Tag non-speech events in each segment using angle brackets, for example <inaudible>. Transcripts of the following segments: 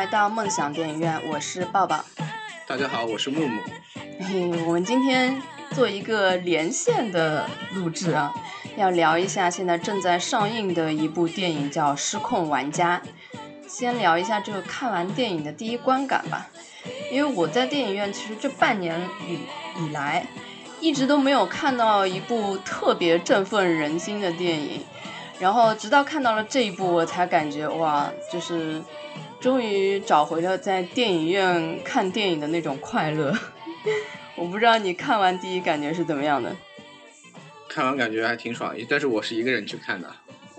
来到梦想电影院，我是抱抱。大家好，我是木木。嘿，我们今天做一个连线的录制啊，要聊一下现在正在上映的一部电影，叫《失控玩家》。先聊一下这个看完电影的第一观感吧，因为我在电影院其实这半年以以来，一直都没有看到一部特别振奋人心的电影，然后直到看到了这一部，我才感觉哇，就是终于找回了在电影院看电影的那种快乐。<laughs> 我不知道你看完第一感觉是怎么样的？看完感觉还挺爽，但是我是一个人去看的。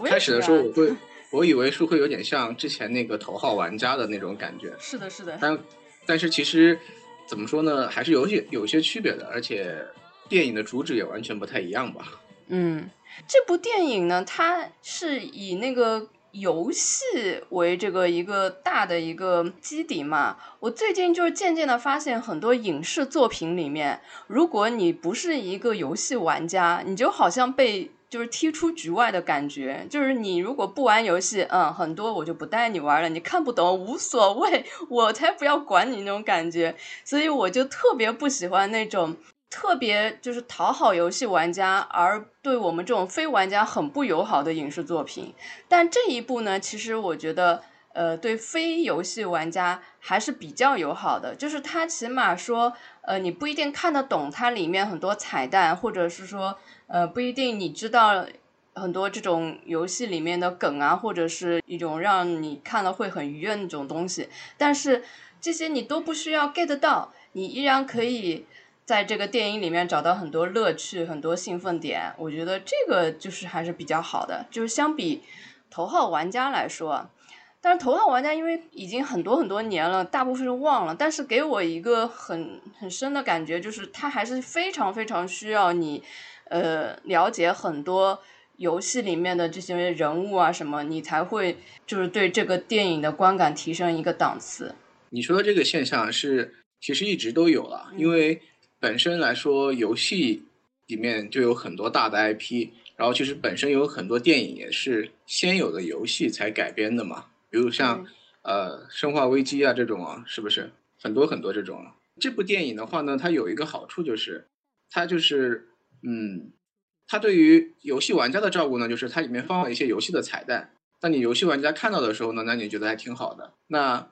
开始的时候我会，我以为是会有点像之前那个头号玩家的那种感觉，是的，是的，但但是其实怎么说呢，还是有些有些区别的，而且电影的主旨也完全不太一样吧。嗯，这部电影呢，它是以那个游戏为这个一个大的一个基底嘛。我最近就是渐渐的发现，很多影视作品里面，如果你不是一个游戏玩家，你就好像被就是踢出局外的感觉。就是你如果不玩游戏，嗯，很多我就不带你玩了，你看不懂无所谓，我才不要管你那种感觉。所以我就特别不喜欢那种。特别就是讨好游戏玩家，而对我们这种非玩家很不友好的影视作品。但这一部呢，其实我觉得，呃，对非游戏玩家还是比较友好的。就是它起码说，呃，你不一定看得懂它里面很多彩蛋，或者是说，呃，不一定你知道很多这种游戏里面的梗啊，或者是一种让你看了会很愉悦那种东西。但是这些你都不需要 get 到，你依然可以。在这个电影里面找到很多乐趣，很多兴奋点，我觉得这个就是还是比较好的。就是相比头号玩家来说，但是头号玩家因为已经很多很多年了，大部分是忘了。但是给我一个很很深的感觉，就是它还是非常非常需要你，呃，了解很多游戏里面的这些人物啊什么，你才会就是对这个电影的观感提升一个档次。你说的这个现象是其实一直都有了，因为。本身来说，游戏里面就有很多大的 IP，然后其实本身有很多电影也是先有的游戏才改编的嘛，比如像呃《生化危机》啊这种啊，是不是很多很多这种？啊这部电影的话呢，它有一个好处就是，它就是嗯，它对于游戏玩家的照顾呢，就是它里面放了一些游戏的彩蛋，当你游戏玩家看到的时候呢，那你觉得还挺好的。那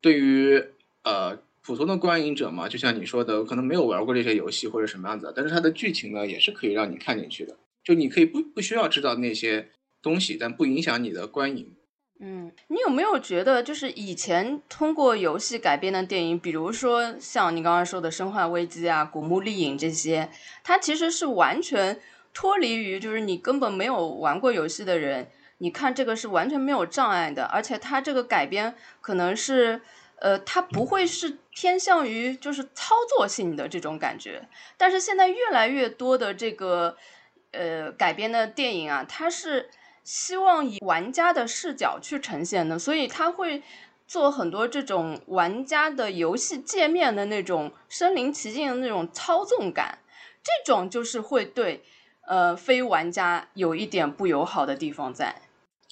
对于呃。普通的观影者嘛，就像你说的，可能没有玩过这些游戏或者什么样子，但是它的剧情呢，也是可以让你看进去的。就你可以不不需要知道那些东西，但不影响你的观影。嗯，你有没有觉得，就是以前通过游戏改编的电影，比如说像你刚刚说的《生化危机》啊、《古墓丽影》这些，它其实是完全脱离于，就是你根本没有玩过游戏的人，你看这个是完全没有障碍的，而且它这个改编可能是。呃，它不会是偏向于就是操作性的这种感觉，但是现在越来越多的这个呃改编的电影啊，它是希望以玩家的视角去呈现的，所以它会做很多这种玩家的游戏界面的那种身临其境的那种操纵感，这种就是会对呃非玩家有一点不友好的地方在。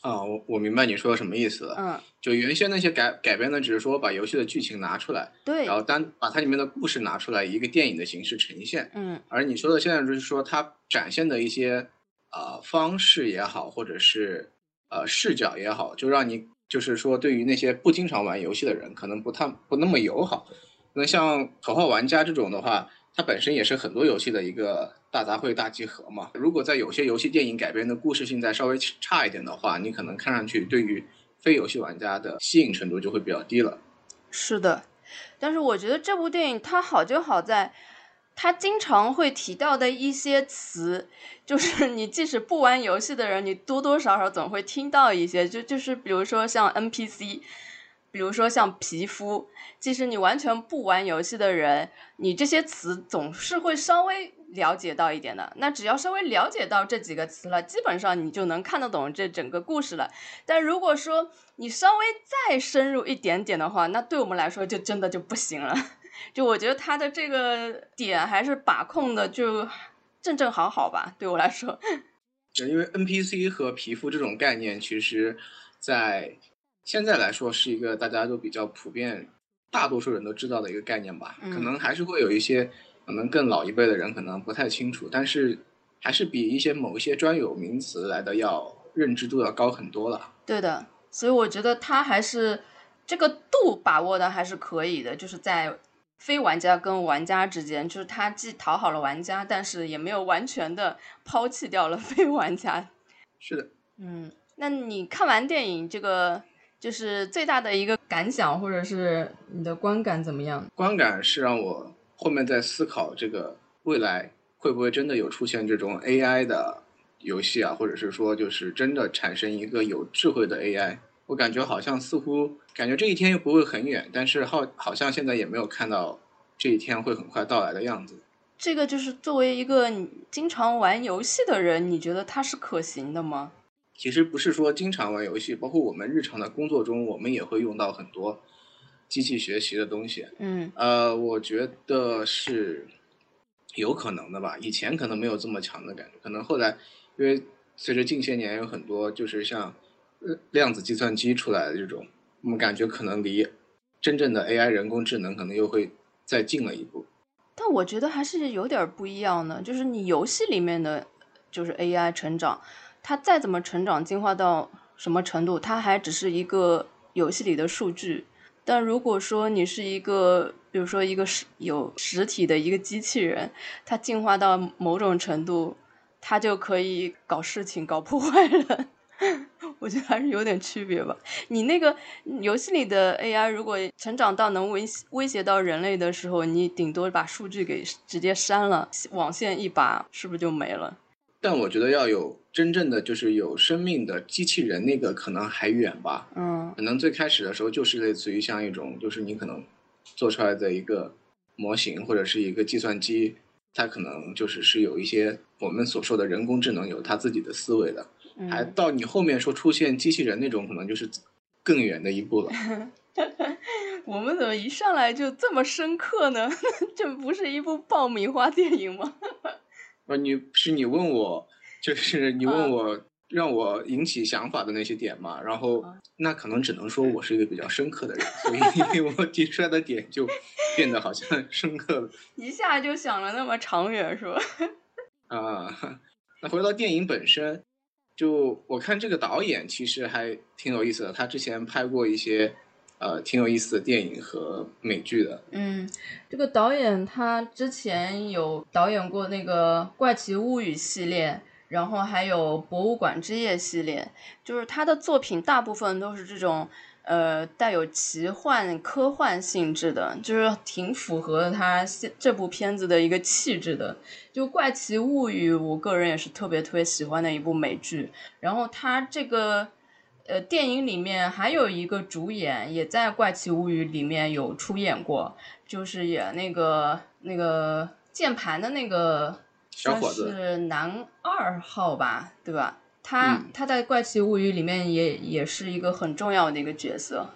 啊，我我明白你说的什么意思了。嗯，就原先那些改改编的，只是说把游戏的剧情拿出来，对，然后单把它里面的故事拿出来，以一个电影的形式呈现。嗯，而你说的现在就是说，它展现的一些呃方式也好，或者是呃视角也好，就让你就是说，对于那些不经常玩游戏的人，可能不太不那么友好。那像头号玩家这种的话。它本身也是很多游戏的一个大杂烩、大集合嘛。如果在有些游戏电影改编的故事性再稍微差一点的话，你可能看上去对于非游戏玩家的吸引程度就会比较低了。是的，但是我觉得这部电影它好就好在，它经常会提到的一些词，就是你即使不玩游戏的人，你多多少少总会听到一些，就就是比如说像 NPC。比如说像皮肤，即使你完全不玩游戏的人，你这些词总是会稍微了解到一点的。那只要稍微了解到这几个词了，基本上你就能看得懂这整个故事了。但如果说你稍微再深入一点点的话，那对我们来说就真的就不行了。<laughs> 就我觉得他的这个点还是把控的就正正好好吧，对我来说。<laughs> 因为 NPC 和皮肤这种概念，其实，在现在来说是一个大家都比较普遍，大多数人都知道的一个概念吧。嗯可能还是会有一些可能更老一辈的人可能不太清楚，但是还是比一些某一些专有名词来的要认知度要高很多了。对的，所以我觉得他还是这个度把握的还是可以的，就是在非玩家跟玩家之间，就是他既讨好了玩家，但是也没有完全的抛弃掉了非玩家。是的，嗯，那你看完电影这个，就是最大的一个感想，或者是你的观感怎么样？观感是让我后面在思考这个未来会不会真的有出现这种 AI 的游戏啊，或者是说就是真的产生一个有智慧的 AI。我感觉好像似乎感觉这一天又不会很远，但是好好像现在也没有看到这一天会很快到来的样子。这个就是作为一个经常玩游戏的人，你觉得它是可行的吗？其实不是说经常玩游戏，包括我们日常的工作中，我们也会用到很多机器学习的东西。嗯呃，我觉得是有可能的吧。以前可能没有这么强的感觉，可能后来因为随着近些年有很多就是像呃量子计算机出来的这种，我们感觉可能离真正的 AI 人工智能可能又会再近了一步。但我觉得还是有点儿不一样的，就是你游戏里面的，就是 AI 成长，它再怎么成长进化到什么程度，它还只是一个游戏里的数据。但如果说你是一个，比如说一个实有实体的一个机器人，它进化到某种程度，它就可以搞事情、搞破坏了。<laughs> 我觉得还是有点区别吧。你那个游戏里的 AI 如果成长到能威威胁到人类的时候，你顶多把数据给直接删了，网线一拔，是不是就没了？但我觉得要有真正的就是有生命的机器人，那个可能还远吧。嗯可能最开始的时候就是类似于像一种，就是你可能做出来的一个模型或者是一个计算机，它可能就是是有一些我们所说的人工智能有它自己的思维的，还嗯，到你后面说出现机器人那种，可能就是更远的一步了。<laughs> 我们怎么一上来就这么深刻呢？<laughs> 这不是一部爆米花电影吗？<laughs> 呃，你是你问我，就是你问嗯我让我引起想法的那些点嘛，然后嗯那可能只能说我是一个比较深刻的人，所以 <laughs> 我提出来的点就变得好像深刻了。<laughs> 一下就想了那么长远，是吧？<laughs> 啊，那回到电影本身，就我看这个导演其实还挺有意思的，他之前拍过一些呃挺有意思的电影和美剧的。嗯，这个导演他之前有导演过那个《怪奇物语》系列，然后还有《博物馆之夜》系列，就是他的作品大部分都是这种呃带有奇幻科幻性质的，就是挺符合他这部片子的一个气质的。就《怪奇物语》，我个人也是特别特别喜欢的一部美剧，然后他这个。呃，电影里面还有一个主演也在《怪奇物语》里面有出演过，就是演那个那个键盘的那个小伙子是男二号吧，对吧？他、嗯他在《怪奇物语》里面也也是一个很重要的一个角色，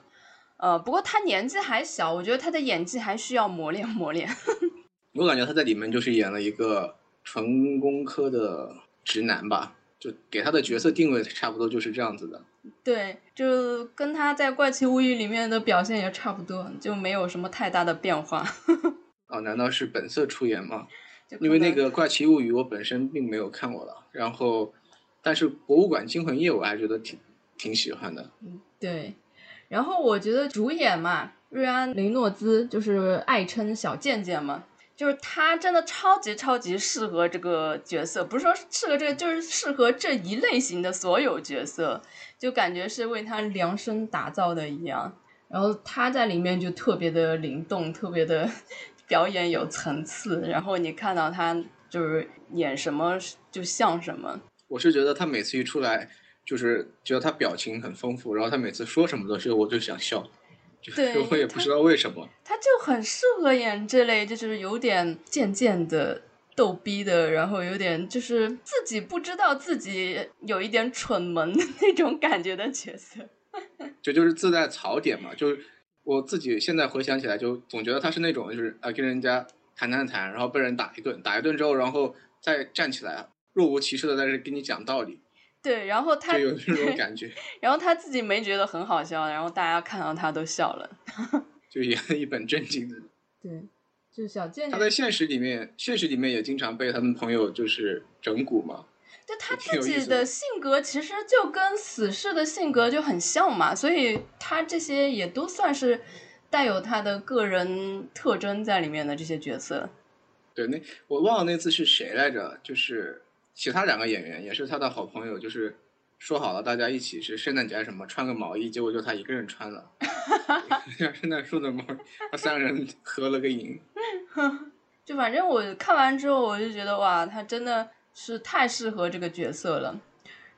呃，不过他年纪还小，我觉得他的演技还需要磨练磨练。<laughs> 我感觉他在里面就是演了一个纯工科的直男吧，就给他的角色定位差不多就是这样子的。对，就跟他在《怪奇物语》里面的表现也差不多，就没有什么太大的变化。<laughs> 哦，难道是本色出演吗？因为那个《怪奇物语》我本身并没有看过了，然后，但是《博物馆惊魂夜》我还觉得挺挺喜欢的。嗯对，然后我觉得主演嘛，瑞安·雷诺兹就是爱称小贱贱嘛，就是他真的超级超级适合这个角色，不是说适合这个，就是适合这一类型的所有角色，就感觉是为他量身打造的一样。然后他在里面就特别的灵动，特别的表演有层次，然后你看到他就是演什么就像什么。我是觉得他每次一出来，就是觉得他表情很丰富，然后他每次说什么的时候，我就想笑，就是对我也不知道为什么。他就很适合演这类，就是有点贱贱的、逗逼的，然后有点就是自己不知道自己有一点蠢萌的那种感觉的角色。<laughs> 这就是自带槽点嘛，就是我自己现在回想起来，就总觉得他是那种就是啊跟人家谈谈谈，然后被人打一顿，打一顿之后，然后再站起来，若无其事的在这跟你讲道理。对，然后他就有这种感觉，<laughs> 然后他自己没觉得很好笑，然后大家看到他都笑了。就演了一本正经的。对，就是小贱女。他在现实里面，现实里面也经常被他们朋友就是整蛊嘛。就他自己的的性格其实就跟死侍的性格就很像嘛，所以他这些也都算是带有他的个人特征在里面的这些角色。对，那我忘了那次是谁来着，就是其他两个演员也是他的好朋友，就是说好了大家一起是圣诞节什么穿个毛衣，结果就他一个人穿了，<laughs> 圣诞树的毛衣，他三个人合了个影。<laughs> 就反正我看完之后，我就觉得哇，他真的是太适合这个角色了。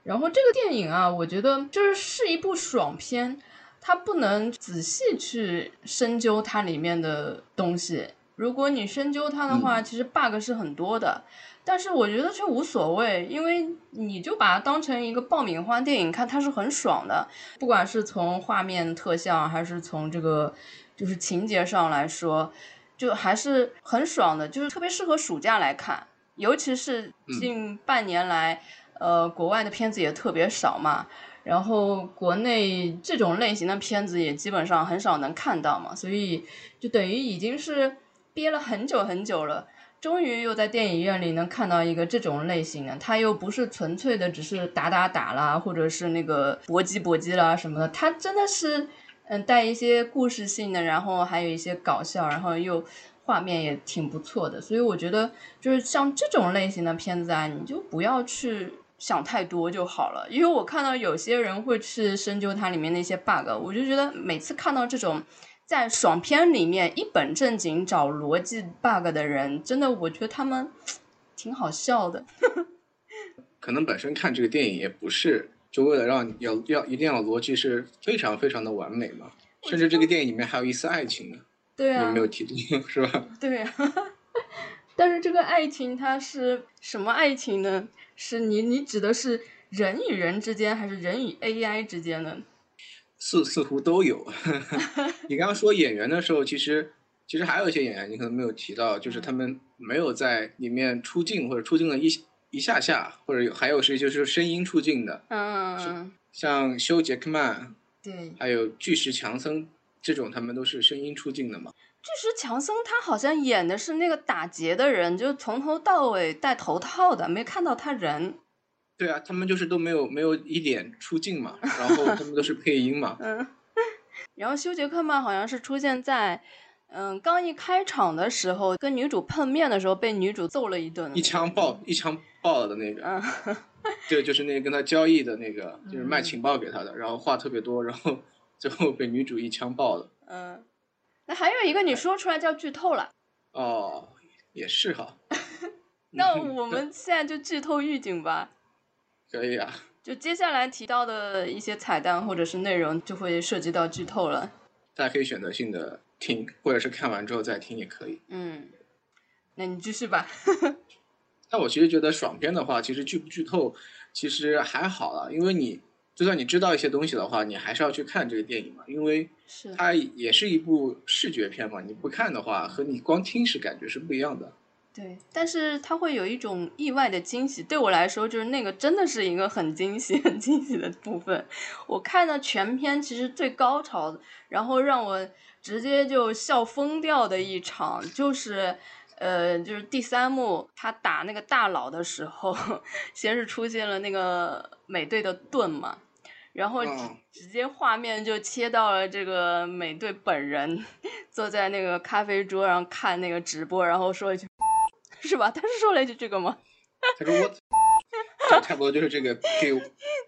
然后这个电影啊，我觉得就是是一部爽片，它不能仔细去深究它里面的东西。如果你深究它的话，其实 bug 是很多的。但是我觉得却无所谓，因为你就把它当成一个爆米花电影看，它是很爽的。不管是从画面特效，还是从这个就是情节上来说，就还是很爽的，就是特别适合暑假来看。尤其是近半年来，呃，国外的片子也特别少嘛，然后国内这种类型的片子也基本上很少能看到嘛，所以就等于已经是憋了很久很久了。终于又在电影院里能看到一个这种类型的，它又不是纯粹的只是打打打啦，或者是那个搏击搏击啦什么的，它真的是嗯带一些故事性的，然后还有一些搞笑，然后又画面也挺不错的，所以我觉得就是像这种类型的片子啊，你就不要去想太多就好了，因为我看到有些人会去深究它里面的一些 bug，我就觉得每次看到这种。在爽片里面一本正经找逻辑 bug 的人，真的，我觉得他们 <tsk> 挺好笑的。<laughs> 可能本身看这个电影也不是就为了让你要要一定要逻辑是非常非常的完美嘛，甚至这个电影里面还有一丝爱情呢，对啊没，有提到 <laughs> 是吧？对啊。<laughs> 但是这个爱情它是什么爱情呢？是你你指的是人与人之间，还是人与 AI 之间呢？似似乎都有。<laughs> 你刚刚说演员的时候，其实其实还有一些演员你可能没有提到，就是他们没有在里面出镜或者出镜了一一下下，或者有还有是就是声音出镜的，嗯，像休·杰克曼对。还有巨石强森这种，他们都是声音出镜的嘛。这时强森他好像演的是那个打劫的人，就从头到尾戴头套的，没看到他人。对啊，他们就是都没有没有一点出镜嘛，然后他们都是配音嘛。<laughs> 嗯，<laughs> 然后休杰克曼好像是出现在，嗯，刚一开场的时候跟女主碰面的时候，被女主揍了一顿，一枪爆一枪爆了的那个，嗯，对，就是那个跟他交易的那个，就是卖情报给他的，然后话特别多，然后最后被女主一枪爆了。嗯，那还有一个你说出来叫剧透了，哦，也是哈，<laughs> 那我们现在就剧透预警吧。可以啊。就接下来提到的一些彩蛋或者是内容，就会涉及到剧透了。大家可以选择性的听，或者是看完之后再听也可以。嗯，那你继续吧。<laughs> 那我其实觉得爽片的话，其实剧不剧透其实还好了，因为你就算你知道一些东西的话，你还是要去看这个电影嘛，因为是，它也是一部视觉片嘛。你不看的话，和你光听是感觉是不一样的。对，但是它会有一种意外的惊喜。对我来说，就是那个真的是一个很惊喜、很惊喜的部分。我看的全片其实最高潮，然后让我直接就笑疯掉的一场，就是呃，就是第三幕他打那个大佬的时候，<laughs> 先是出现了那个美队的盾嘛，然后直接画面就切到了这个美队本人坐在那个咖啡桌上看那个直播，然后说一句。<laughs> 是吧？他是说了一句这个吗？他说我，<laughs> 这差不多就是这个给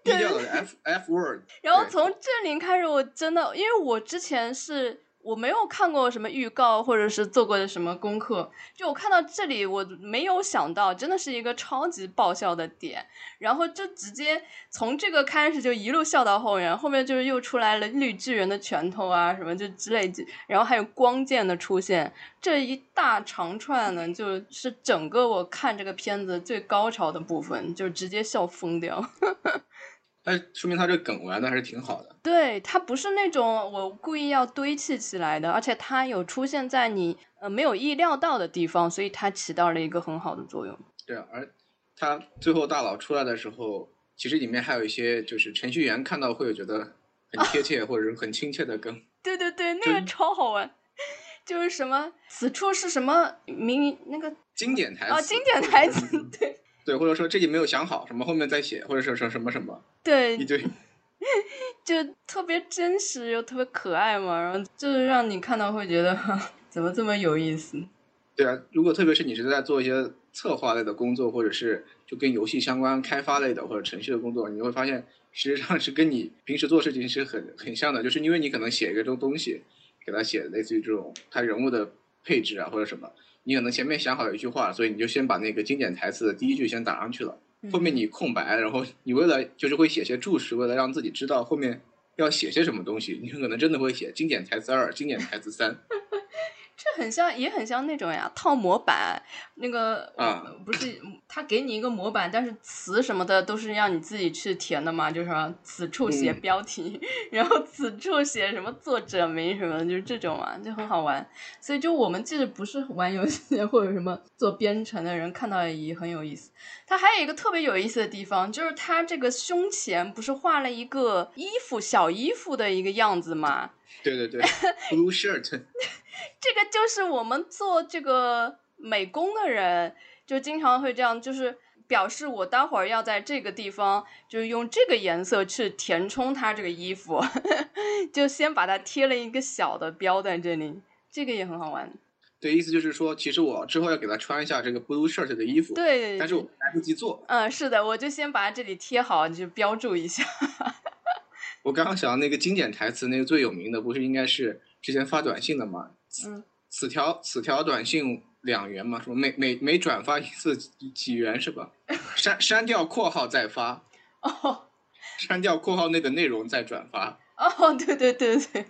低调的 F F word。然后从这里开始，我真的，因为我之前是我没有看过什么预告，或者是做过的什么功课，就我看到这里，我没有想到，真的是一个超级爆笑的点，然后就直接从这个开始就一路笑到后面，后面就是又出来了绿巨人的拳头啊什么就之类的，然后还有光剑的出现，这一大长串呢，就是整个我看这个片子最高潮的部分，就直接笑疯掉。<laughs> 那说明他这梗玩的还是挺好的。对，他不是那种我故意要堆砌起来的，而且他有出现在你呃没有意料到的地方，所以它起到了一个很好的作用。对啊，而他最后大佬出来的时候，其实里面还有一些就是程序员看到会有觉得很贴切 <laughs> 或者是很亲切的梗。<laughs> 对对对，那个超好玩，就是什么此处是什么名那个经典台词啊，经典台词，<laughs> 对对，或者说这里没有想好什么，后面再写，或者是说什么什么对一对，堆。<laughs> 就特别真实又特别可爱嘛，然后就是让你看到会觉得哈怎么这么有意思。对啊，如果特别是你是在做一些策划类的工作，或者是就跟游戏相关、开发类的或者程序的工作，你会发现实际上是跟你平时做事情是很很像的，就是因为你可能写一个这种东西，给他写类似于这种他人物的配置啊或者什么，你可能前面想好一句话，所以你就先把那个经典台词的第一句先打上去了，后面你空白，然后你为了就是会写些注释，为了让自己知道后面要写些什么东西，你可能真的会写经典台词二、经典台词三。这很像，也很像那种呀，套模板。那个啊不是他给你一个模板，但是词什么的都是让你自己去填的嘛，就是说此处写嗯标题，<laughs> 然后此处写什么作者名什么的，就是这种嘛，就很好玩。所以就我们即使不是玩游戏 <laughs> 或者什么做编程的人，看到也很有意思。它还有一个特别有意思的地方，就是它这个胸前不是画了一个衣服小衣服的一个样子嘛？对对对，<laughs> blue shirt。这个就是我们做这个美工的人，就经常会这样，就是表示我待会儿要在这个地方，就是用这个颜色去填充它这个衣服，<laughs> 就先把它贴了一个小的标在这里，这个也很好玩。对，意思就是说，其实我之后要给他穿一下这个 blue shirt 的衣服，对，但是我来不及做。嗯，是的，我就先把它这里贴好，就标注一下。<laughs> 我刚刚想到那个经典台词，那个最有名的不是应该是之前发短信的吗？嗯，此条此条短信两元嘛，什么每每每转发一次几几元是吧？<laughs> 删删掉括号再发，哦删掉括号内的内容再转发。哦，对对对对。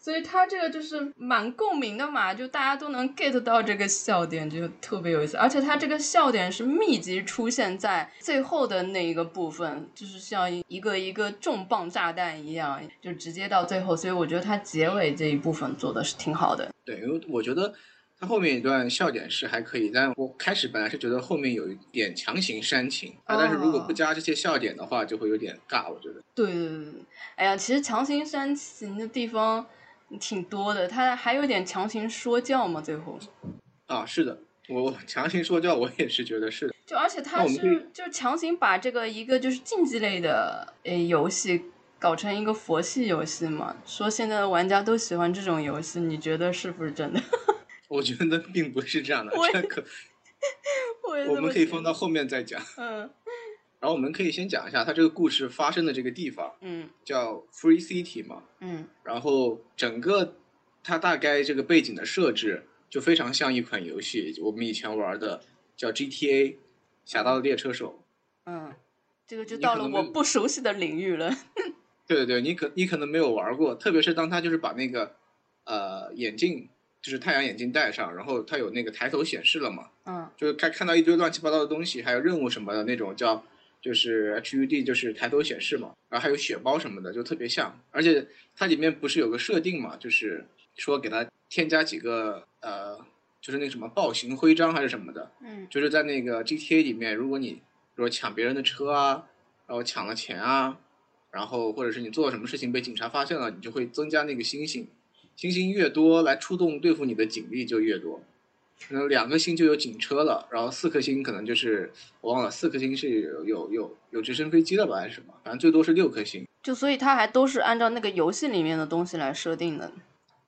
所以他这个就是蛮共鸣的嘛，就大家都能 get 到这个笑点，就特别有意思。而且他这个笑点是密集出现在最后的那一个部分，就是像一个一个重磅炸弹一样，就直接到最后。所以我觉得他结尾这一部分做的是挺好的。对，因为我觉得他后面一段笑点是还可以，但我开始本来是觉得后面有一点强行煽情啊，但是如果不加这些笑点的话，就会有点尬，我觉得。对对对对，哎呀，其实强行煽情的地方挺多的，他还有点强行说教嘛，最后。啊，是的，我强行说教，我也是觉得是的。就而且那它我们可以是就强行把这个一个就是竞技类的诶游戏搞成一个佛系游戏嘛，说现在的玩家都喜欢这种游戏，你觉得是不是真的？<laughs> 我觉得并不是这样的，这可我我们可以放到后面再讲。嗯然后我们可以先讲一下它这个故事发生的这个地方，嗯叫 Free City 嘛。嗯然后整个它大概这个背景的设置就非常像一款游戏，我们以前玩的叫 GTA《侠盗猎车手》。嗯，这个就到了我不熟悉的领域了。<laughs> 对对对，你可你可能没有玩过，特别是当他就是把那个呃眼镜，就是太阳眼镜戴上，然后它有那个抬头显示了嘛，嗯就是看看到一堆乱七八糟的东西，还有任务什么的那种叫就是 HUD，就是抬头显示嘛，然后还有血包什么的，就特别像。而且它里面不是有个设定嘛，就是说给它添加几个呃，就是那什么暴行徽章还是什么的，嗯就是在那个 GTA 里面，如果你比如说抢别人的车啊，然后抢了钱啊，然后或者是你做了什么事情被警察发现了，你就会增加那个星星，星星越多，来出动对付你的警力就越多。可能两颗星就有警车了，然后四颗星可能就是我忘了，四颗星是有有有有直升飞机了吧还是什么？反正最多是六颗星。就所以它还都是按照那个游戏里面的东西来设定的。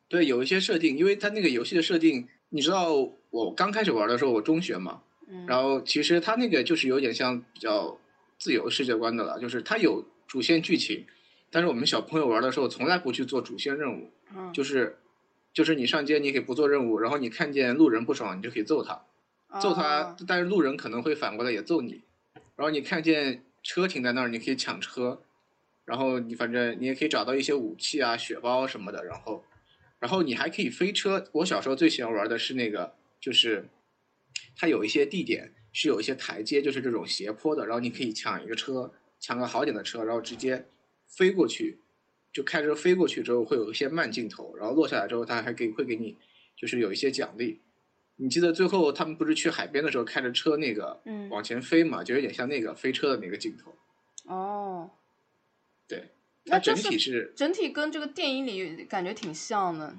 对，有一些设定，因为它那个游戏的设定，你知道我刚开始玩的时候，我中学嘛，嗯然后其实它那个就是有点像比较自由世界观的了，就是它有主线剧情，但是我们小朋友玩的时候从来不去做主线任务，嗯就是就是你上街你可以不做任务，然后你看见路人不爽你就可以揍他，揍他哦，但是路人可能会反过来也揍你，然后你看见车停在那儿你可以抢车，然后你反正你也可以找到一些武器啊、血包什么的，然后然后你还可以飞车。我小时候最喜欢玩的是那个，就是它有一些地点是有一些台阶，就是这种斜坡的，然后你可以抢一个车，抢个好点的车，然后直接飞过去，就开车飞过去之后会有一些慢镜头，然后落下来之后他还给会给你就是有一些奖励。你记得最后他们不是去海边的时候开着车那个嗯往前飞嘛，就有点像那个飞车的那个镜头。哦，对，它整就是体是整体跟这个电影里感觉挺像的。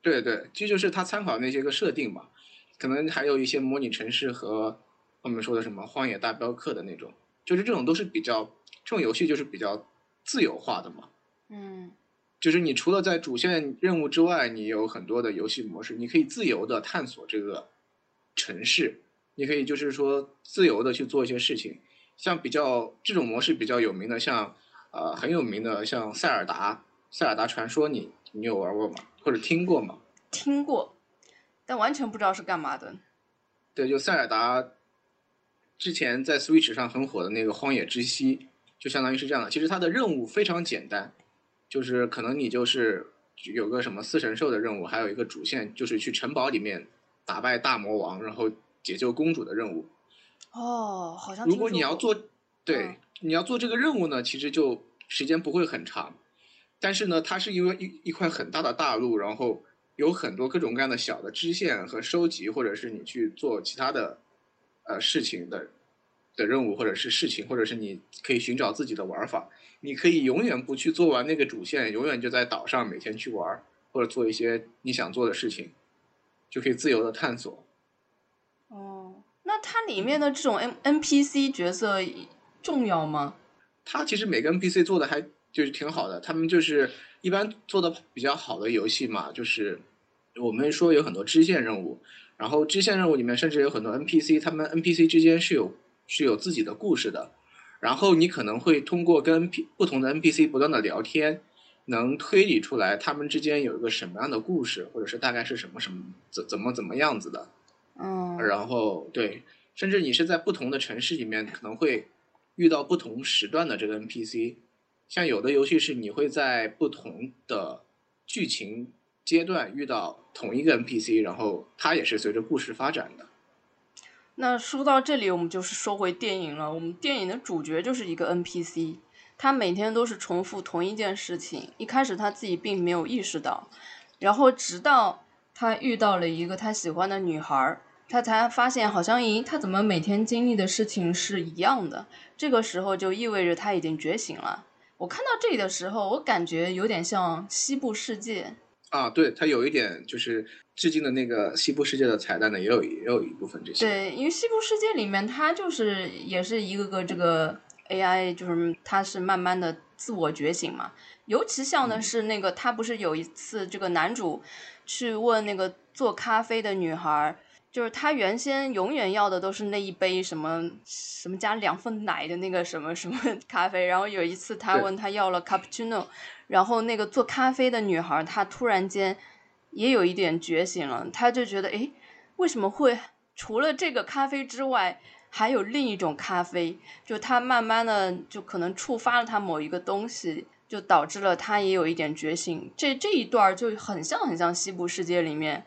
对对，这就是他参考那些个设定嘛，可能还有一些模拟城市和我们说的什么《荒野大镖客》的那种，就是这种都是比较这种游戏就是比较自由化的嘛，嗯就是你除了在主线任务之外，你有很多的游戏模式，你可以自由的探索这个城市，你可以就是说自由的去做一些事情，像比较这种模式比较有名的，像呃很有名的像塞尔达，塞尔达传说你你有玩过吗？或者听过吗？听过，但完全不知道是干嘛的。对，就塞尔达之前在 Switch 上很火的那个《荒野之息》，就相当于是这样的。其实它的任务非常简单，就是可能你就是有个什么四神兽的任务，还有一个主线就是去城堡里面打败大魔王，然后解救公主的任务。哦，好像如果你要做，对，嗯你要做这个任务呢，其实就时间不会很长，但是呢，它是因为一一块很大的大陆，然后有很多各种各样的小的支线和收集，或者是你去做其他的呃事情的的任务，或者是事情，或者是你可以寻找自己的玩法，你可以永远不去做完那个主线，永远就在岛上每天去玩，或者做一些你想做的事情，就可以自由的探索。哦，那它里面的这种 N NPC 角色重要吗？它其实每个 NPC 做的还就是挺好的，他们就是一般做的比较好的游戏嘛，就是我们说有很多支线任务，然后支线任务里面甚至有很多 NPC，他们 NPC 之间是有是有自己的故事的，然后你可能会通过跟不同的 NPC 不断的聊天，能推理出来他们之间有一个什么样的故事，或者是大概是什么什么怎怎么怎么样子的，嗯，然后对，甚至你是在不同的城市里面可能会遇到不同时段的这个 NPC，像有的游戏是你会在不同的剧情阶段遇到同一个 NPC，然后它也是随着故事发展的。那说到这里，我们就是说回电影了。我们电影的主角就是一个 NPC，他每天都是重复同一件事情。一开始他自己并没有意识到，然后直到他遇到了一个他喜欢的女孩，他才发现好像咦，他怎么每天经历的事情是一样的？这个时候就意味着他已经觉醒了。我看到这里的时候，我感觉有点像西部世界。啊，对，他有一点就是致敬的那个西部世界的彩蛋呢，也有也有一部分这些。对，因为西部世界里面，它就是也是一个个这个 AI，就是它是慢慢的自我觉醒嘛。尤其像的是那个，他不是有一次这个男主去问那个做咖啡的女孩，就是他原先永远要的都是那一杯什么什么加两份奶的那个什么什么 <laughs> 咖啡，然后有一次他问他要了 cappuccino，然后那个做咖啡的女孩她突然间也有一点觉醒了，他就觉得诶，为什么会除了这个咖啡之外，还有另一种咖啡？就他慢慢的就可能触发了他某一个东西，就导致了他也有一点觉醒。这这一段就很像很像西部世界里面，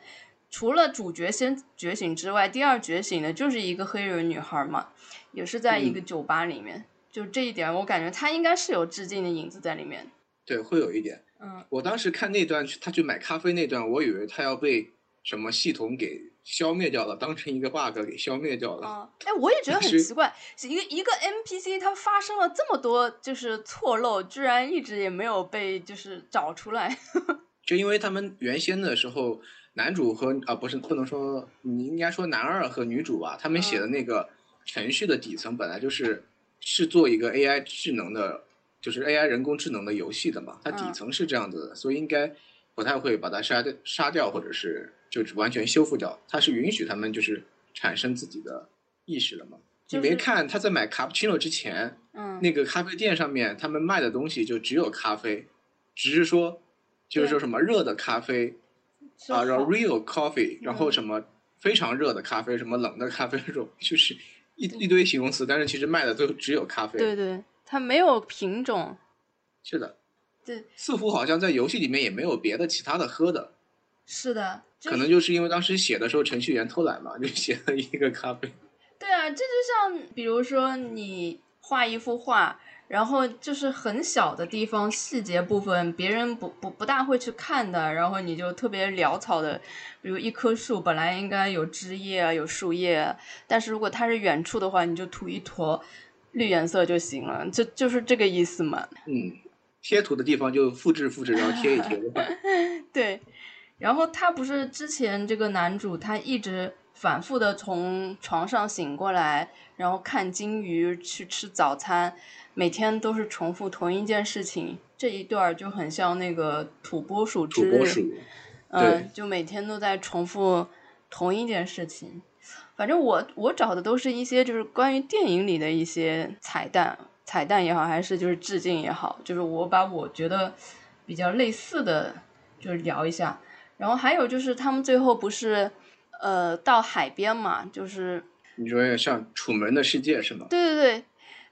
除了主角先觉醒之外，第二觉醒的就是一个黑人女孩嘛，也是在一个酒吧里面。就这一点，我感觉他应该是有致敬的影子在里面。对，会有一点。嗯，我当时看那段，他去买咖啡那段，我以为他要被什么系统给消灭掉了，当成一个 bug 给消灭掉了。啊，哎，我也觉得很奇怪，一个一个 NPC，它发生了这么多就是错漏，居然一直也没有被就是找出来。<laughs> 就因为他们原先的时候，男主和啊不是不能说，你应该说男二和女主吧，他们写的那个程序的底层本来就是是做一个 AI 智能的，就是 AI 人工智能的游戏的嘛，它底嗯。层是这样子的，所以应该不太会把它杀掉杀掉，或者是就是完全修复掉，它是允许他们就是产生自己的意识了嘛。就是你没看他在买卡布奇诺之前，嗯，那个咖啡店上面他们卖的东西就只有咖啡，只是说就是说什么热的咖啡啊，然后 real coffee，然后嗯什么非常热的咖啡，什么冷的咖啡这种，就是一一堆形容词，但是其实卖的都只有咖啡。对对，它没有品种。是的，对，似乎好像在游戏里面也没有别的其他的喝的，是的，就可能就是因为当时写的时候程序员偷懒嘛，就写了一个咖啡。<laughs> 对啊，这就像比如说你画一幅画，然后就是很小的地方细节部分，别人不不不大会去看的，然后你就特别潦草的，比如一棵树本来应该有枝叶啊，有树叶，但是如果它是远处的话，你就涂一坨绿颜色就行了，就就是这个意思嘛。嗯，贴图的地方就复制复制，然后贴一贴，<laughs> 对，然后他不是之前这个男主，他一直反复的从床上醒过来，然后看金鱼，去吃早餐，每天都是重复同一件事情。这一段就很像那个土拨鼠之日，土拨鼠，嗯对，就每天都在重复同一件事情。反正我我找的都是一些就是关于电影里的一些彩蛋，彩蛋也好，还是就是致敬也好，就是我把我觉得比较类似的，就是聊一下。然后还有就是他们最后不是呃到海边嘛，就是你说像《楚门的世界》是吗？对对对，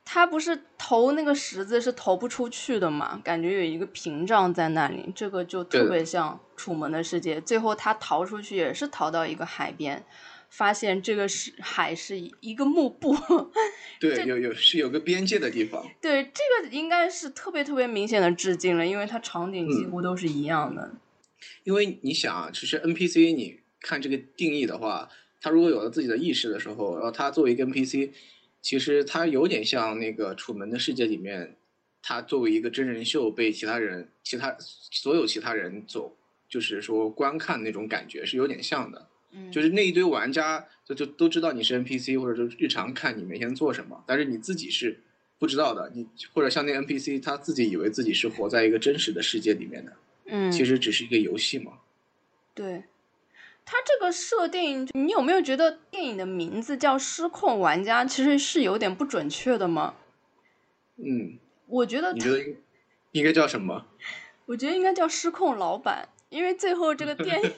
他不是投那个石子是投不出去的嘛，感觉有一个屏障在那里，这个就特别像《楚门的世界》。最后他逃出去也是逃到一个海边，发现这个是海是一个幕布。<laughs> 对，有有是有个边界的地方。对，这个应该是特别特别明显的致敬了，因为它场景几嗯乎都是一样的。因为你想啊，其实 NPC 你看这个定义的话，它如果有了自己的意识的时候，然后它作为一个 NPC，其实它有点像那个《楚门的世界》里面，他作为一个真人秀被其他人、其他所有其他人走，就是说观看那种感觉是有点像的。嗯，就是那一堆玩家就就都知道你是 NPC，或者说日常看你每天做什么，但是你自己是不知道的。你或者像那 NPC，他自己以为自己是活在一个真实的世界里面的，嗯，其实只是一个游戏嘛。对，他这个设定，你有没有觉得电影的名字叫《失控玩家》其实是有点不准确的吗？嗯，我觉得，你觉得应应该叫什么？我觉得应该叫《失控老板》，因为最后这个电影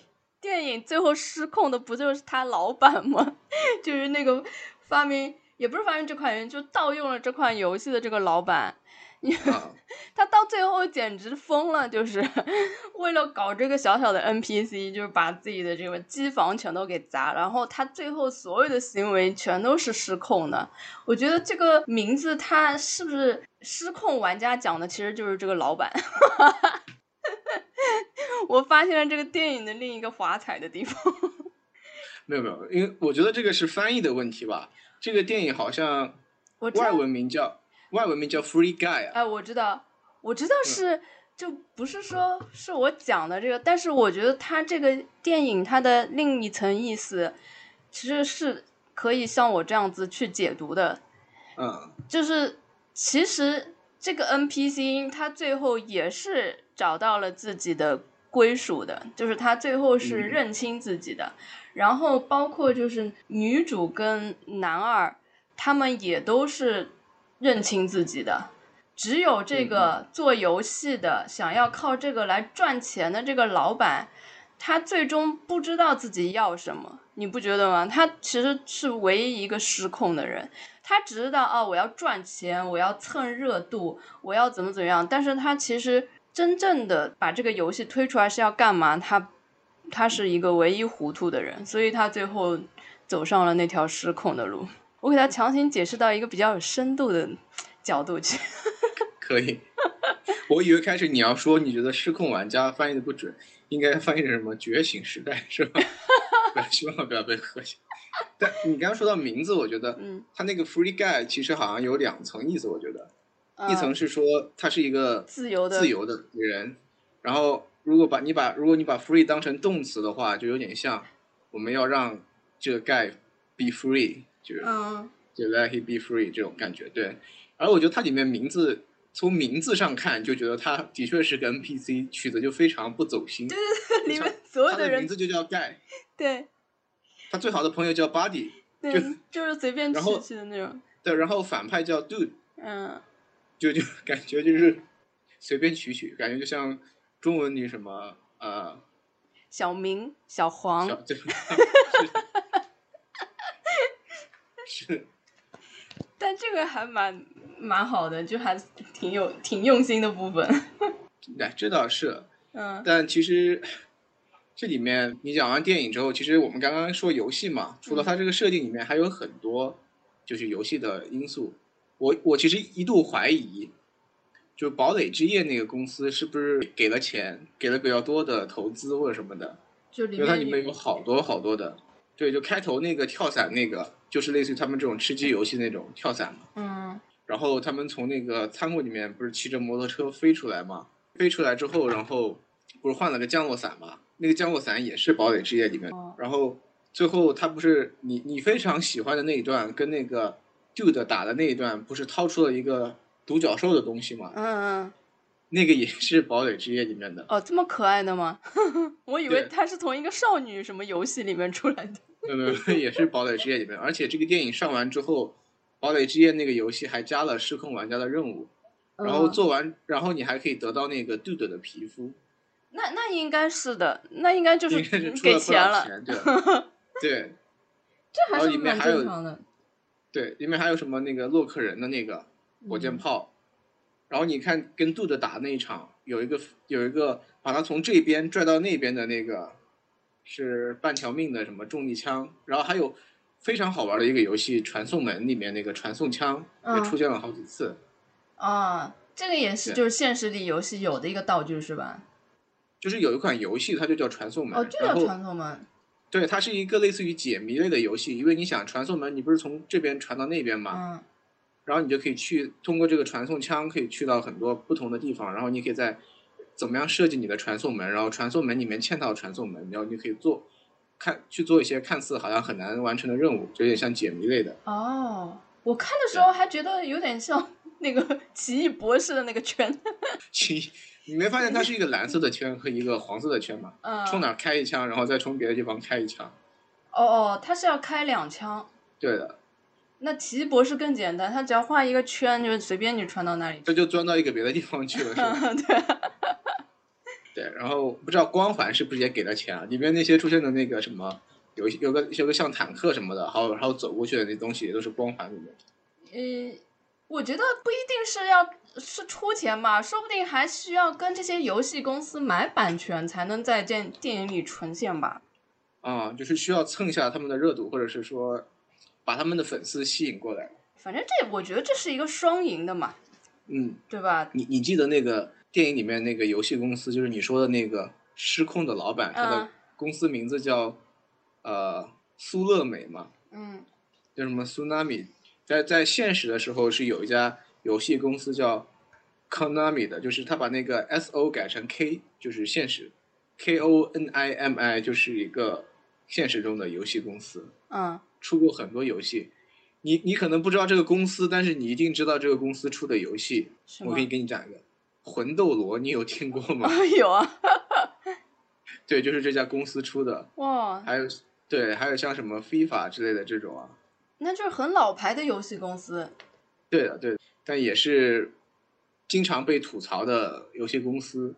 电影最后失控的不就是他老板吗？<laughs> 就是那个发明，也不是发明这款游戏，就盗用了这款游戏的这个老板。<laughs> 啊，他到最后简直疯了，就是 <laughs> 为了搞这个小小的 NPC，就是把自己的这个机房全都给砸，然后他最后所有的行为全都是失控的。我觉得这个名字他是不是失控玩家讲的，其实就是这个老板。<laughs> 我发现了这个电影的另一个华彩的地方。<laughs> 没有没有，因为我觉得这个是翻译的问题吧。这个电影好像外文名叫外文名叫 Free Guy 啊。哎，我知道，我知道是，就不是说是我讲的这个，但是我觉得它这个电影它的另一层意思，其实是可以像我这样子去解读的，嗯，就是其实这个 NPC 他最后也是找到了自己的归属的，就是他最后是嗯认清自己的，然后包括就是女主跟男二，他们也都是认清自己的。只有这个做游戏的，想要靠这个来赚钱的这个老板，他最终不知道自己要什么，你不觉得吗？他其实是唯一一个失控的人。他只知道哦，我要赚钱，我要蹭热度，我要怎么怎么样。但是他其实真正的把这个游戏推出来是要干嘛？他他是一个唯一糊涂的人，所以他最后走上了那条失控的路。我给他强行解释到一个比较有深度的角度去。<laughs> 可以。<laughs> 我以为开始你要说你觉得失控玩家翻译的不准，应该翻译成什么觉醒时代是吧？<laughs> 不要希望不要被和谐。<laughs> 但你刚刚说到名字，我觉得嗯，他那个 Free Guy 其实好像有两层意思，我觉得。一呃层是说他是一个自由的自由的人，然后如果把你把如果你把 free 当成动词的话，就有点像我们要让这个 guy be free，就是、嗯就 let he be free 这种感觉。对，而我觉得它里面名字从名字上看就觉得他的确是个 NPC，取的就非常不走心。对对对里面所有的人的名字就叫 guy，对他最好的朋友叫 buddy，对，就 <laughs> 是随便然后取取的那种。对，然后反派叫 dude，嗯，就就 <laughs> 感觉就是随便取取，感觉就像中文里什么呃小明、小黄小，这 <laughs> 是。是。但这个还蛮蛮好的，就还挺有挺用心的部分。哎，这倒是，嗯。但其实这里面你讲完电影之后，其实我们刚刚说游戏嘛，除了它这个设定里面，还有很多就是游戏的因素，我我其实一度怀疑，就堡垒之夜那个公司是不是给了钱，给了比较多的投资或者什么的，因为它里面有好多好多的，对，就开头那个跳伞那个，就是类似于他们这种吃鸡游戏那种跳伞嘛。嗯然后他们从那个仓库里面不是骑着摩托车飞出来嘛？飞出来之后，然后不是换了个降落伞嘛？那个降落伞也是堡垒之夜里面然后最后他不是你你非常喜欢的那一段，跟那个 Dude 打的那一段，不是掏出了一个独角兽的东西吗？嗯嗯，那个也是堡垒之夜里面的。哦，这么可爱的吗？<laughs> 我以为对它是从一个少女什么游戏里面出来的。没有没有，<laughs> 也是堡垒之夜里面。而且这个电影上完之后，堡垒之夜那个游戏还加了失控玩家的任务，然后嗯做完，然后你还可以得到那个 Dude 的皮肤。那那应该是的，那应该就是给了不少了，钱，对对这还是蛮里面还有正常的。对，里面还有什么那个洛克人的那个火箭嗯炮，然后你看跟杜德打那一场，有一个有一个把他从这边拽到那边的那个是半条命的什么重力枪，然后还有非常好玩的一个游戏《传送门》里面那个传送枪也嗯出现了好几次，啊，这个也是就是现实里游戏有的一个道具是吧？就是有一款游戏它就叫传送门，哦，就叫传送门。对它是一个类似于解谜类的游戏，因为你想传送门，你不是从这边传到那边吗？嗯然后你就可以去通过这个传送枪，可以去到很多不同的地方，然后你可以在怎么样设计你的传送门，然后传送门里面嵌套传送门，然后你可以做看去做一些看似好像很难完成的任务，就有点像解谜类的。哦，我看的时候还觉得有点像那个 <laughs> 奇异博士的那个圈。<laughs> 奇你没发现它是一个蓝色的圈和一个黄色的圈吗？嗯。冲哪儿开一枪，然后再从别的地方开一枪。哦哦，他是要开两枪。对的，那奇异博士更简单，他只要画一个圈，就是随便你穿到哪里去。这就钻到一个别的地方去了，是吧？对，对，然后不知道光环是不是也给了钱啊？里面那些出现的那个什么，有有个有个像坦克什么的，还有还有走过去的那东西，也都是光环里面。呃，我觉得不一定是要是出钱吧，说不定还需要跟这些游戏公司买版权，才能在电电影里呈现吧。啊，就是需要蹭一下他们的热度，或者是说把他们的粉丝吸引过来。反正这我觉得这是一个双赢的嘛，嗯，对吧？你你记得那个电影里面那个游戏公司，就是你说的那个失控的老板，他的嗯公司名字叫呃苏乐美嘛，嗯叫什么 Tsunami，在在现实的时候是有一家游戏公司叫 Konami 的，就是他把那个 S O 改成 K，就是现实，K O N I M I 就是一个现实中的游戏公司。嗯，出过很多游戏。你你可能不知道这个公司，但是你一定知道这个公司出的游戏。我可？以给你讲一个《魂斗罗》，你有听过吗？有啊，<laughs> 对，就是这家公司出的。哇，还有对，还有像什么 FIFA 之类的这种啊。那就是很老牌的游戏公司。对的，对的，但也是经常被吐槽的游戏公司，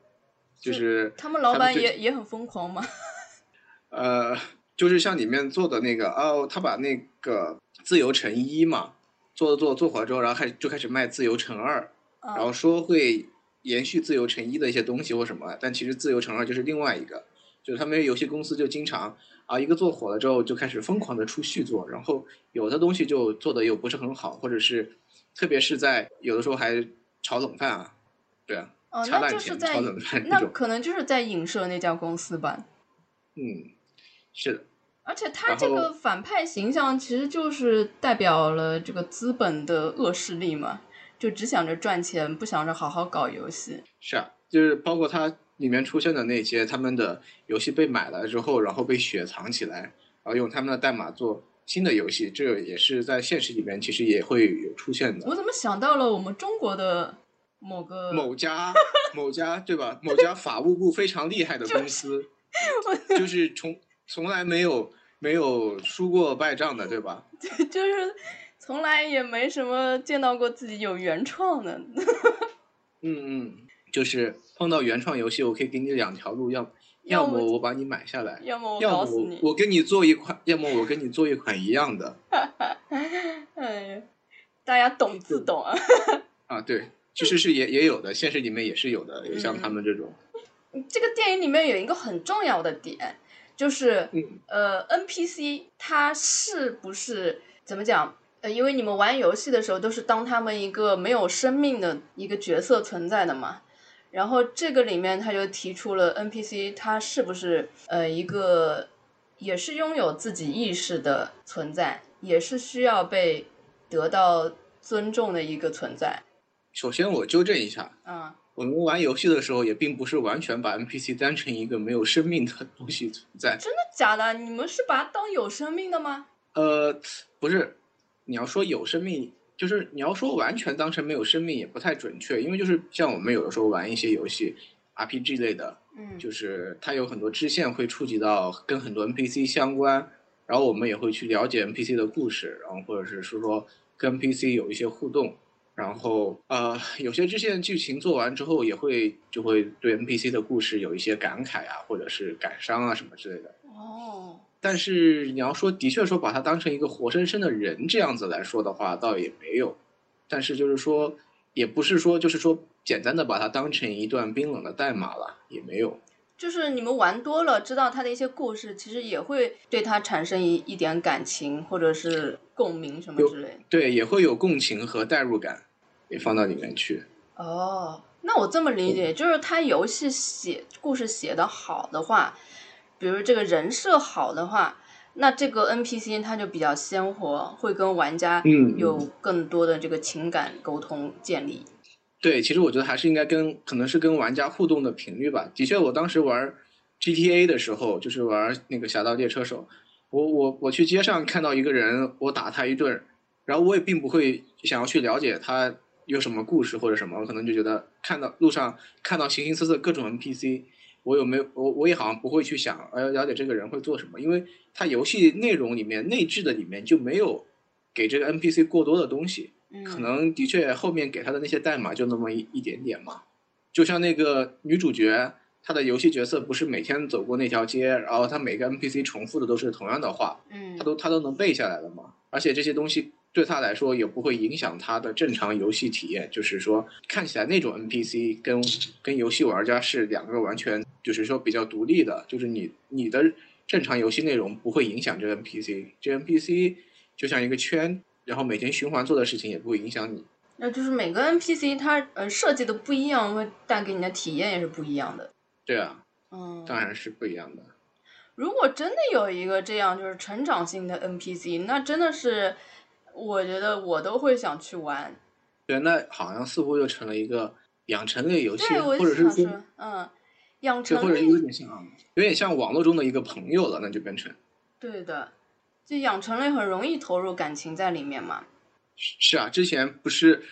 就是他们老板也也很疯狂吗？<laughs> 呃，就是像里面做的那个哦，他把那个自由城一嘛，做着做做火了之后，然后开始就开始卖自由城二。然后嗯说会延续自由城一的一些东西或什么，但其实自由城二就是另外一个，就是他们游戏公司就经常啊一个做火了之后就开始疯狂的出续作，然后有的东西就做的又不是很好，或者是特别是在有的时候还炒冷饭啊，对啊，哦，掐那就是在炒冷饭那可能就是在影射那家公司吧。嗯，是的，而且他这个反派形象其实就是代表了这个资本的恶势力嘛，就只想着赚钱，不想着好好搞游戏。是啊，就是包括它里面出现的那些他们的游戏被买了之后，然后被雪藏起来，然后用他们的代码做新的游戏，这也是在现实里面其实也会有出现的。我怎么想到了我们中国的某个某家某家对吧？某家法务部非常厉害的公司，就是从从来没有没有输过败仗的，对吧？<laughs> 对就是从来也没什么见到过自己有原创的。<laughs> 嗯嗯，就是碰到原创游戏，我可以给你两条路，要要么我把你买下来，要么我要么搞死你。我我跟你做一款，要么我跟你做一款一样的 <laughs> 哎呀，大家懂自懂啊。<laughs> 啊。对，其实是也也有的，现实里面也是有的，有像嗯他们这种，这个电影里面有一个很重要的点，就是嗯呃，NPC 它是不是怎么讲？呃，因为你们玩游戏的时候都是当他们一个没有生命的一个角色存在的嘛。然后这个里面他就提出了 NPC，它是不是呃一个也是拥有自己意识的存在，也是需要被得到尊重的一个存在。首先我纠正一下，嗯，我们玩游戏的时候也并不是完全把 NPC 当成一个没有生命的东西存在。真的假的？你们是把它当有生命的吗？呃，不是，你要说有生命，就是你要说完全当成没有生命也不太准确，因为就是像我们有的时候玩一些游戏，RPG 类的，嗯，就是它有很多支线会触及到跟很多 NPC 相关，然后我们也会去了解 NPC 的故事，然后或者是说说跟 NPC 有一些互动，然后呃有些支线剧情做完之后也会就会对 NPC 的故事有一些感慨啊，或者是感伤啊什么之类的。哦，但是你要说的确说把它当成一个活生生的人这样子来说的话，倒也没有。但是就是说，也不是说就是说简单的把它当成一段冰冷的代码了，也没有。就是你们玩多了，知道他的一些故事，其实也会对他产生一一点感情，或者是共鸣什么之类的。对，也会有共情和代入感，也放到里面去。哦，那我这么理解，就是他游戏写故事写的好的话，比如这个人设好的话，那这个 NPC 它就比较鲜活，会跟玩家嗯有更多的这个情感沟通建立。对，其实我觉得还是应该跟可能是跟玩家互动的频率吧。的确，我当时玩 GTA 的时候，就是玩那个《侠盗猎车手》，我我我去街上看到一个人，我打他一顿，然后我也并不会想要去了解他有什么故事或者什么，我可能就觉得看到路上看到形形色色各种 NPC，我有没有我我也好像不会去想，呃，了解这个人会做什么，因为他游戏内容里面内置的里面就没有给这个 NPC 过多的东西。可嗯，能的确后面给他的那些代码就那么一一点点嘛，就像那个女主角，她的游戏角色不是每天走过那条街，然后她每个 NPC 重复的都是同样的话，嗯她都她都能背下来了嘛。而且这些东西对他来说也不会影响他的正常游戏体验，就是说看起来那种 NPC 跟跟游戏玩家是两个完全就是说比较独立的，就是你你的正常游戏内容不会影响这个 NPC，这个 NPC 就像一个圈。然后每天循环做的事情也不会影响你。那就是每个 NPC 它呃设计的不一样，会带给你的体验也是不一样的。对啊，嗯，当然是不一样的。如果真的有一个这样就是成长性的 NPC，那真的是我觉得我都会想去玩。对，那好像似乎又成了一个养成类游戏，或者就是说，嗯，养成，或者成有点像，有点像网络中的一个朋友了，那就变成。对的，就养成类很容易投入感情在里面嘛。是啊，之前不是，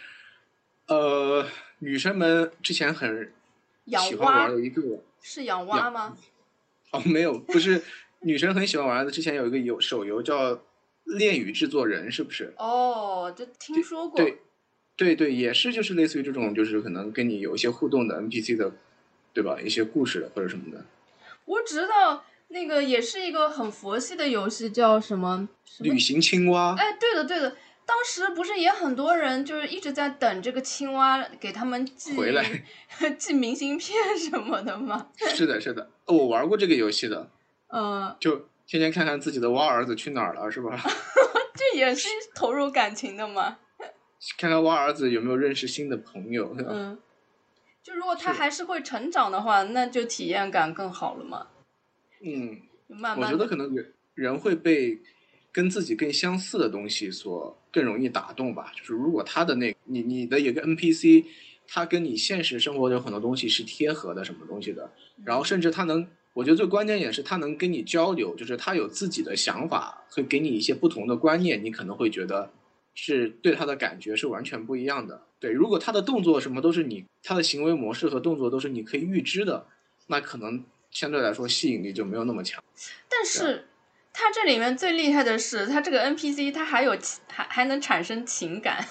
呃，女生们之前很养喜欢玩蛙的一个，是养蛙吗？哦，没有，不是女生很喜欢玩的。之前有一个游手游叫《恋与制作人》，是不是？哦，就听说过。对，对对，也是就是类似于这种，就是可能跟你有一些互动的 NPC 的，对吧？一些故事的或者什么的。我知道那个也是一个很佛系的游戏，叫什么？什么旅行青蛙，哎，对的对的，当时不是也很多人就是一直在等这个青蛙给他们寄回来 <laughs> 寄明信片什么的吗？是的，是的，哦我玩过这个游戏的，嗯，就天天看看自己的蛙儿子去哪儿了，是吧？<laughs> 这也是投入感情的嘛。<laughs> 看看蛙儿子有没有认识新的朋友，对吧？嗯，就如果他还是会成长的话，那就体验感更好了嘛。嗯，慢慢我觉得，可能人人会被跟自己更相似的东西所更容易打动吧。就是如果他的那你你的有个 NPC，他跟你现实生活有很多东西是贴合的，什么东西的，然后甚至他能，我觉得最关键也是他能跟你交流，就是他有自己的想法，会给你一些不同的观念，你可能会觉得是对他的感觉是完全不一样的。对，如果他的动作什么都是你，他的行为模式和动作都是你可以预知的，那可能相对来说吸引力就没有那么强。但是他这里面最厉害的是，他这个 NPC 他还有还还能产生情感，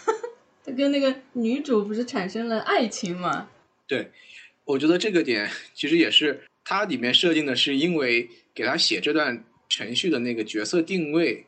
他跟那个女主不是产生了爱情吗？对我觉得这个点其实也是它里面设定的，是因为给他写这段程序的那个角色定位，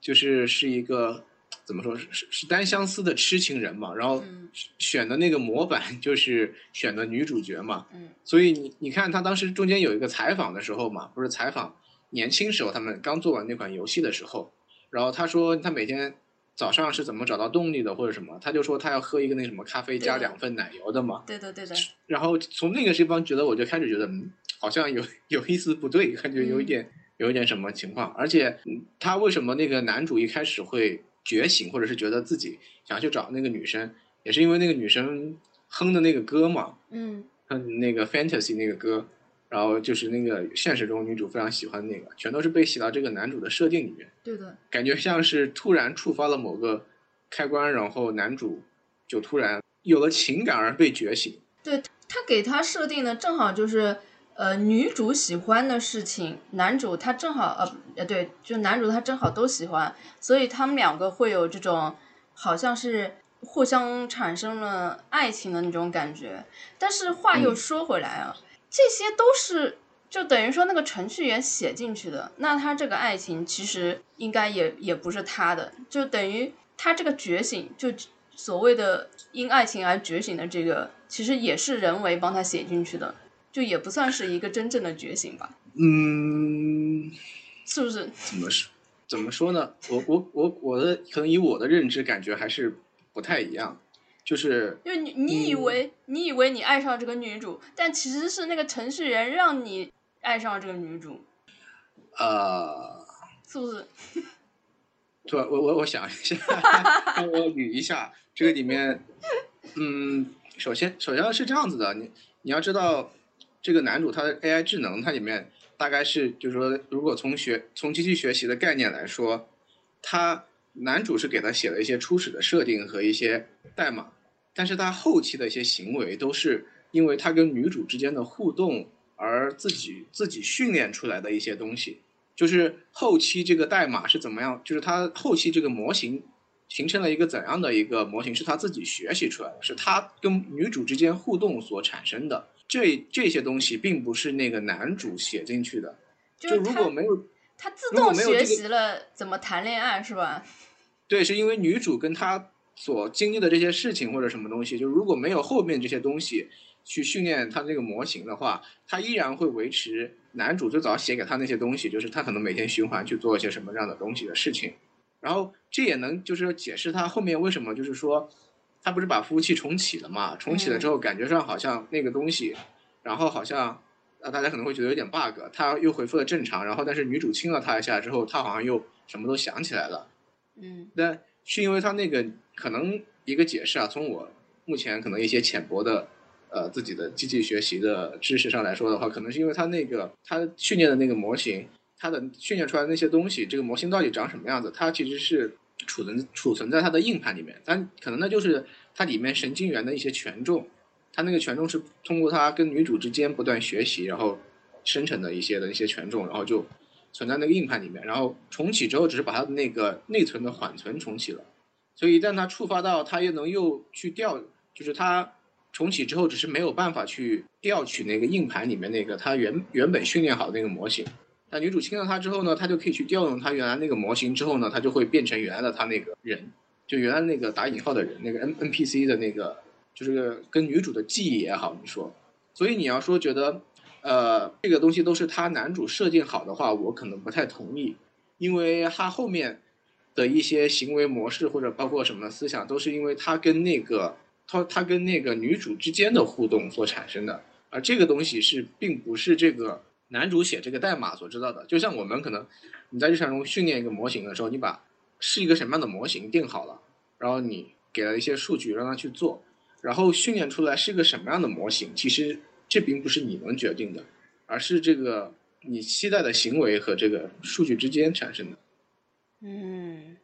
就是是一个怎么说是是是单相思的痴情人嘛，然后嗯。选的那个模板 <laughs> 就是选的女主角嘛，嗯。<laughs> 所以你你看他当时中间有一个采访的时候嘛，不是采访年轻时候他们刚做完那款游戏的时候，然后他说他每天早上是怎么找到动力的或者什么，他就说他要喝一个那什么咖啡加两份奶油的嘛。对的对的，然后从那个地方觉得，我就开始觉得，嗯，好像有 <laughs> 有一丝不对，感觉有一点、有一点什么情况。而且，嗯他为什么那个男主一开始会觉醒，或者是觉得自己想要去找那个女生，也是因为那个女生哼的那个歌嘛，嗯哼那个 fantasy 那个歌，然后就是那个现实中女主非常喜欢那个，全都是被写到这个男主的设定里面。对的，感觉像是突然触发了某个开关，然后男主就突然有了情感而被觉醒。对他给他设定的正好就是，呃，女主喜欢的事情，男主他正好呃呃对，就男主他正好都喜欢，所以他们两个会有这种好像是互相产生了爱情的那种感觉。但是话又嗯说回来啊，这些都是就等于说那个程序员写进去的，那他这个爱情其实应该也也不是他的，就等于他这个觉醒就。所谓的因爱情而觉醒的这个，其实也是人为帮他写进去的，就也不算是一个真正的觉醒吧？嗯，是不是？怎么说？怎么说呢？我我我我的可能以我的认知感觉还是不太一样，就是因为你你以为、你以为你爱上这个女主，但其实是那个程序员让你爱上这个女主，呃，是不是？<laughs> 对，我我我想一下，<laughs> 让我捋一下这个里面，嗯，首先首先是这样子的，你你要知道，这个男主他的 AI 智能，它里面大概是就是说，如果从学从机器学习的概念来说，他男主是给他写了一些初始的设定和一些代码，但是他后期的一些行为都是因为他跟女主之间的互动而自己自己训练出来的一些东西。就是后期这个代码是怎么样，就是他后期这个模型形成了一个怎样的一个模型，是他自己学习出来的，是他跟女主之间互动所产生的。这这些东西并不是那个男主写进去的，就是如果没有他自动学习了怎么谈恋爱，是吧？对，是因为女主跟他所经历的这些事情或者什么东西，就如果没有后面这些东西去训练他这个模型的话，他依然会维持男主最早写给他那些东西，就是他可能每天循环去做一些什么样的东西的事情。然后这也能就是解释他后面为什么就是说，他不是把服务器重启了嘛？重启了之后，感觉上好像那个东西，然后好像啊，大家可能会觉得有点 bug，他又恢复了正常，然后但是女主亲了他一下之后，他好像又什么都想起来了。嗯但是因为他那个可能一个解释啊，从我目前可能一些浅薄的呃自己的机器学习的知识上来说的话，可能是因为他那个他训练的那个模型，他的训练出来的那些东西，这个模型到底长什么样子，它其实是储存储存在它的硬盘里面，但可能那就是它里面神经元的一些权重，它那个权重是通过它跟女主之间不断学习，然后生成的一些的一些权重，然后就存在那个硬盘里面，然后重启之后只是把它的那个内存的缓存重启了，所以一旦它触发到，它又能又去调，就是它重启之后只是没有办法去调取那个硬盘里面那个它原原本训练好的那个模型。那女主亲了他之后呢，他就可以去调用他原来那个模型，之后呢，他就会变成原来的他那个人，就原来那个打引号的人，那个 N N P C 的那个，就是跟女主的记忆也好，你说，所以你要说觉得，呃，这个东西都是他男主设定好的话，我可能不太同意，因为他后面的一些行为模式或者包括什么思想，都是因为他跟那个他他跟那个女主之间的互动所产生的，而这个东西是并不是这个男主写这个代码所知道的。就像我们可能你在日常中训练一个模型的时候，你把是一个什么样的模型定好了，然后你给了一些数据让它去做，然后训练出来是一个什么样的模型，其实这并不是你能决定的，而是这个你期待的行为和这个数据之间产生的。嗯，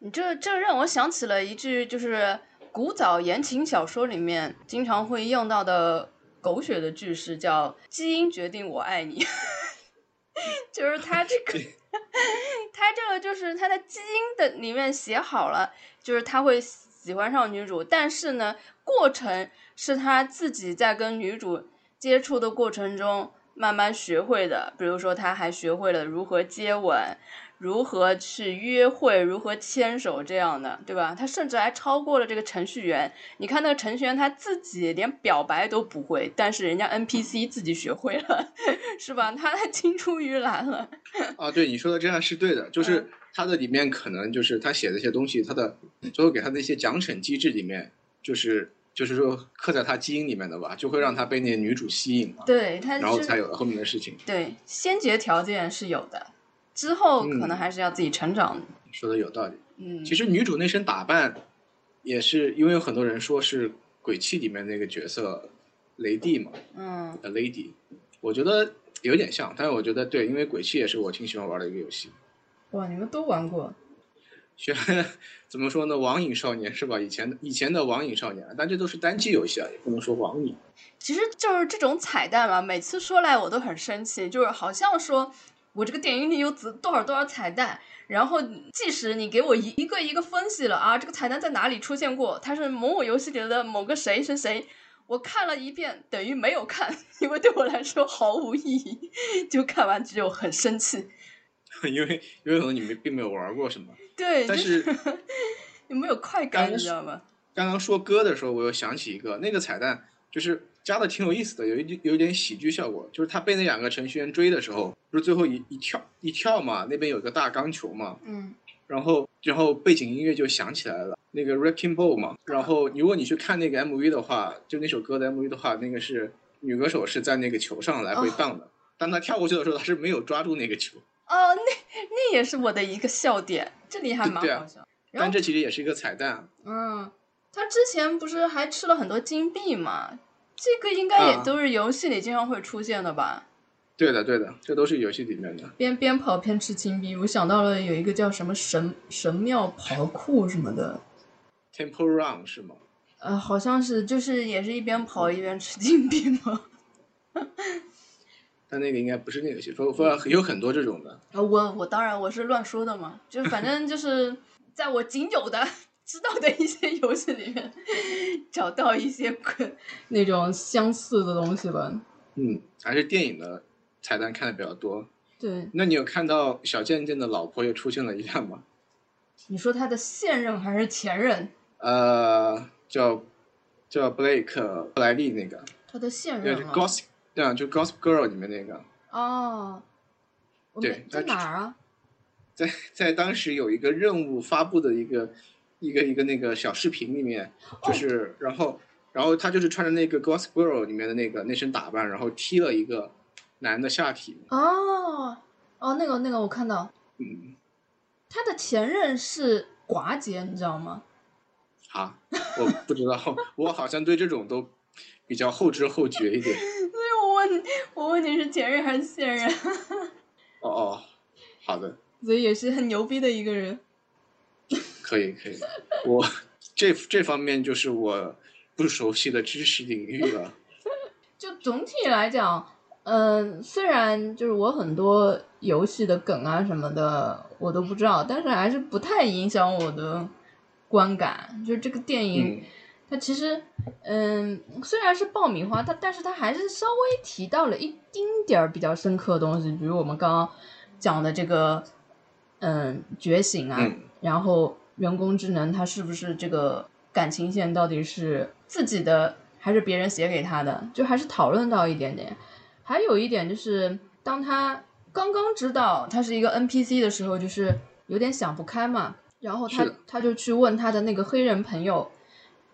你这这让我想起了一句，就是古早言情小说里面经常会用到的狗血的句式，叫“基因决定我爱你”，<laughs> 就是他这个，<laughs> 他这个就是他的基因的里面写好了，就是他会喜欢上女主，但是呢，过程是他自己在跟女主接触的过程中慢慢学会的，比如说他还学会了如何接吻。如何去约会，如何牵手这样的，对吧？他甚至还超过了这个程序员。你看那个程序员他自己连表白都不会，但是人家 NPC 自己学会了，<laughs> 是吧？他青出于蓝了。啊，对你说的这样是对的，就是他的里面可能就是他写的一些东西，他的最后给他的一些奖惩机制里面，就是就是说刻在他基因里面的吧，就会让他被那个女主吸引嘛，对，他然后才有了后面的事情。对先决条件是有的，之后可能嗯还是要自己成长。说的有道理。嗯，其实女主那身打扮，也是因为有很多人说是《鬼泣》里面那个角色雷帝嘛，嗯呃，Lady，我觉得有点像，但是我觉得对，因为《鬼泣》也是我挺喜欢玩的一个游戏。哇，你们都玩过？学 <laughs> 怎么说呢？网瘾少年是吧？以前的以前的网瘾少年，但这都是单机游戏啊，也不能说网瘾。其实就是这种彩蛋嘛，每次说来我都很生气，就是好像说我这个电影里有子多少多少彩蛋，然后即使你给我一一个一个分析了啊，这个彩蛋在哪里出现过，它是某某游戏里的某个谁谁谁，我看了一遍等于没有看，因为对我来说毫无意义，就看完只有很生气。<laughs> 因为因为可能你们并没有玩过什么。对，但是 <laughs> 有没有快感，你知道吗？刚刚说歌的时候，我又想起一个，那个彩蛋就是加的挺有意思的，有一有一点喜剧效果，就是他被那两个程序员追的时候，不是最后一一跳一跳嘛，那边有个大钢球嘛，嗯然后然后背景音乐就响起来了，那个 Wrecking Ball 嘛，然后如果你去看那个 MV 的话，就那首歌的 MV 的话，那个是女歌手是在那个球上来回荡的，当她跳过去的时候，她是没有抓住那个球，哦，那那也是我的一个笑点，这里还蛮好笑。但这其实也是一个彩蛋，嗯，他之前不是还吃了很多金币嘛？这个应该也啊都是游戏里经常会出现的吧？对的对的，这都是游戏里面的。边边跑边吃金币，我想到了有一个叫什么神神庙跑酷什么的，Temple Run 是吗？呃，好像是就是也是一边跑一边吃金币吗？<laughs> 但那个应该不是那个游戏，说说有很多这种的。呃，我我当然我是乱说的嘛，就反正就是在我仅有的知道的一些游戏里面找到一些那种相似的东西吧。嗯，还是电影的彩蛋看的比较多。对，那你有看到小贱贱的老婆又出现了一样吗？你说他的现任还是前任？呃，叫叫 Blake 布莱利那个，他的现对，就任啊？Gossip，对啊，就 Gossip Girl 里面那个，哦，对他在哪儿啊？在在当时有一个任务发布的一个一个一个那个小视频里面，就是、然后然后他就是穿着那个 Gossip Girl 里面的那个那身打扮，然后踢了一个男的下体，哦哦，那个那个我看到，嗯，他的前任是寡姐，你知道吗？啊，我不知道，我好像对这种都比较后知后觉一点。<laughs> 所以我问我问你是前任还是现任，<laughs> 哦哦，好的，所以也是很牛逼的一个人。可以可以，<laughs> 我这这方面就是我不熟悉的知识领域了。<laughs> 就总体来讲，嗯、虽然就是我很多游戏的梗啊什么的我都不知道，但是还是不太影响我的观感。就这个电影，嗯它其实，嗯，虽然是爆米花，它但是它还是稍微提到了一丁点儿比较深刻的东西，比如我们刚刚讲的这个，嗯，觉醒啊，嗯然后人工智能它是不是这个感情线到底是自己的还是别人写给他的，就还是讨论到一点点。还有一点就是，当他刚刚知道他是一个 NPC 的时候，就是有点想不开嘛，然后他他就去问他的那个黑人朋友，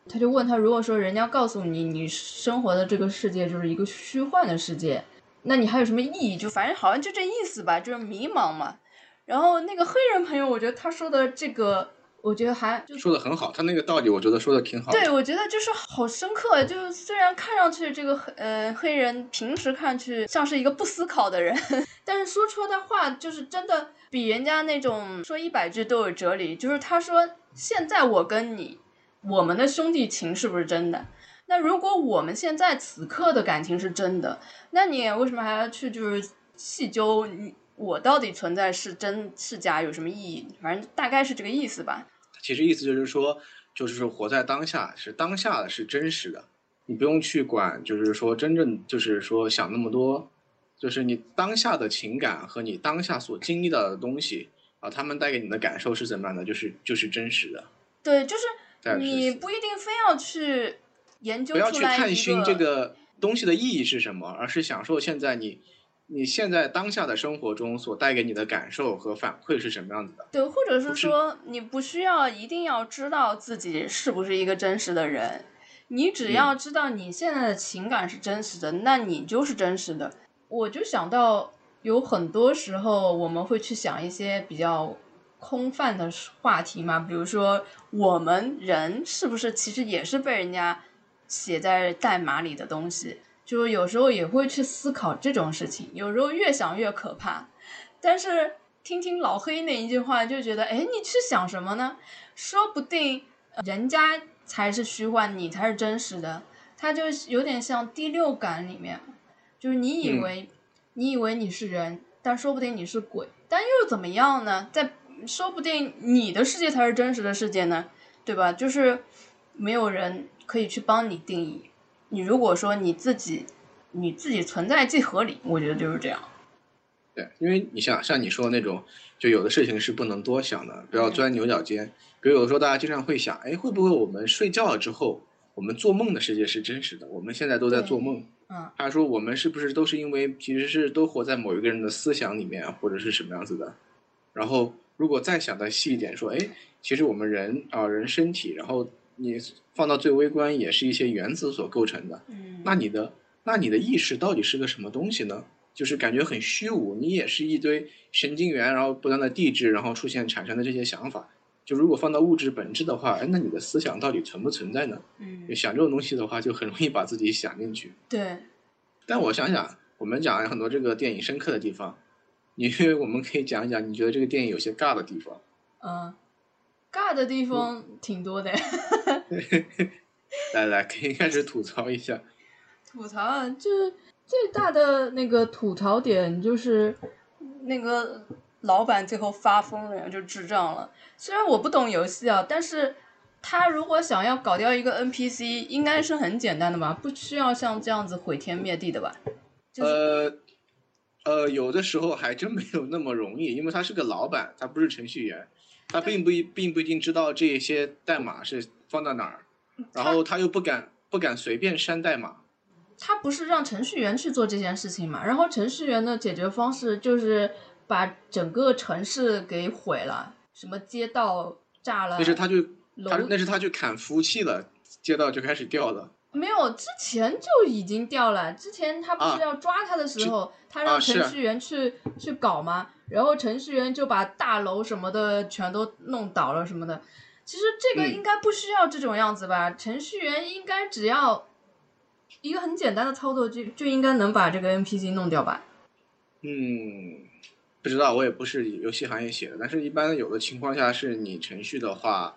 他就问他，如果说人家告诉你你生活的这个世界就是一个虚幻的世界，那你还有什么意义？就反正好像就这意思吧，就是迷茫嘛。然后那个黑人朋友，我觉得他说的这个，我觉得还就说的很好，他那个道理我觉得说的挺好的。对，我觉得就是好深刻。就是虽然看上去这个黑呃黑人平时看上去像是一个不思考的人，<laughs> 但是说出的话就是真的比人家那种说一百句都有哲理。就是他说现在我跟你，我们的兄弟情是不是真的？那如果我们现在此刻的感情是真的，那你为什么还要去就是细究你我到底存在是真是假有什么意义？反正大概是这个意思吧。其实意思就是说，就是说活在当下，是当下的是真实的，你不用去管，就是说真正就是说想那么多，就是你当下的情感和你当下所经历到的东西啊，他们带给你的感受是怎么样的，就是就是真实的。对，就是你不一定非要去研究不要去探寻这个东西的意义是什么，而是享受现在你你现在当下的生活中所带给你的感受和反馈是什么样子的？对，或者是说你不需要一定要知道自己是不是一个真实的人，你只要知道你现在的情感是真实的，那你就是真实的。我就想到有很多时候我们会去想一些比较空泛的话题嘛，比如说我们人是不是其实也是被人家写在代码里的东西。就有时候也会去思考这种事情，有时候越想越可怕。但是听听老黑那一句话，就觉得，哎，你去想什么呢？说不定人家才是虚幻，你才是真实的。他就有点像第六感里面，就是你以为你以为你是人，但说不定你是鬼，但又怎么样呢？在说不定你的世界才是真实的世界呢，对吧？就是没有人可以去帮你定义。你如果说你自己，你自己存在即合理，我觉得就是这样。对，因为你像像你说的那种，就有的事情是不能多想的，不要钻牛角尖。比如有的时候大家经常会想，哎，会不会我们睡觉了之后，我们做梦的世界是真实的？我们现在都在做梦。嗯。他说我们是不是都是因为其实是都活在某一个人的思想里面，或者是什么样子的？然后如果再想的细一点，说，哎，其实我们人啊，人身体，然后。你放到最微观，也是一些原子所构成的。嗯，那你的那你的意识到底是个什么东西呢？就是感觉很虚无，你也是一堆神经元，然后不断的递质，然后出现产生的这些想法。就如果放到物质本质的话，哎，那你的思想到底存不存在呢？嗯，想这种东西的话，就很容易把自己想进去。对。但我想想，我们讲了很多这个电影深刻的地方，因为 <laughs> 我们可以讲一讲，你觉得这个电影有些尬的地方。嗯。尬的地方挺多的，<laughs> 来来，可以开始吐槽一下。吐槽啊，就是最大的那个吐槽点就是那个老板最后发疯了，就智障了。虽然我不懂游戏啊，但是他如果想要搞掉一个 NPC，应该是很简单的吧？不需要像这样子毁天灭地的吧？呃呃，有的时候还真没有那么容易，因为他是个老板，他不是程序员。他并不一并不一定知道这些代码是放到哪儿，然后他又不敢不敢随便删代码。他不是让程序员去做这件事情嘛？然后程序员的解决方式就是把整个城市给毁了，什么街道炸了。那是他就他那是他去砍服务器了，街道就开始掉了。没有，之前就已经掉了。之前他不是要抓他的时候，他让程序员去去搞吗？然后程序员就把大楼什么的全都弄倒了什么的。其实这个应该不需要这种样子吧？程序员应该只要一个很简单的操作，就就应该能把这个 NPC 弄掉吧？嗯，不知道，我也不是游戏行业写的，但是一般有的情况下是你程序的话，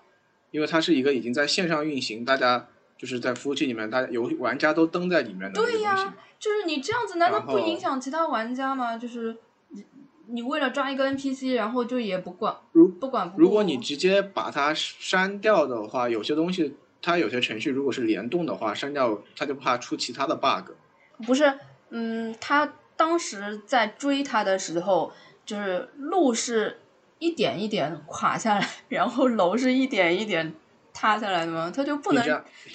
因为它是一个已经在线上运行，大家。就是在服务器里面，大家有玩家都登在里面的对呀，就是你这样子，难道不影响其他玩家吗？就是你你为了抓一个 NPC，然后就也不管，如不管不如果你直接把它删掉的话，有些东西它有些程序如果是联动的话，删掉它就怕出其他的 bug。不是，嗯，他当时在追他的时候，就是路是一点一点垮下来，然后楼是一点一点。塌下来的吗？他就不能，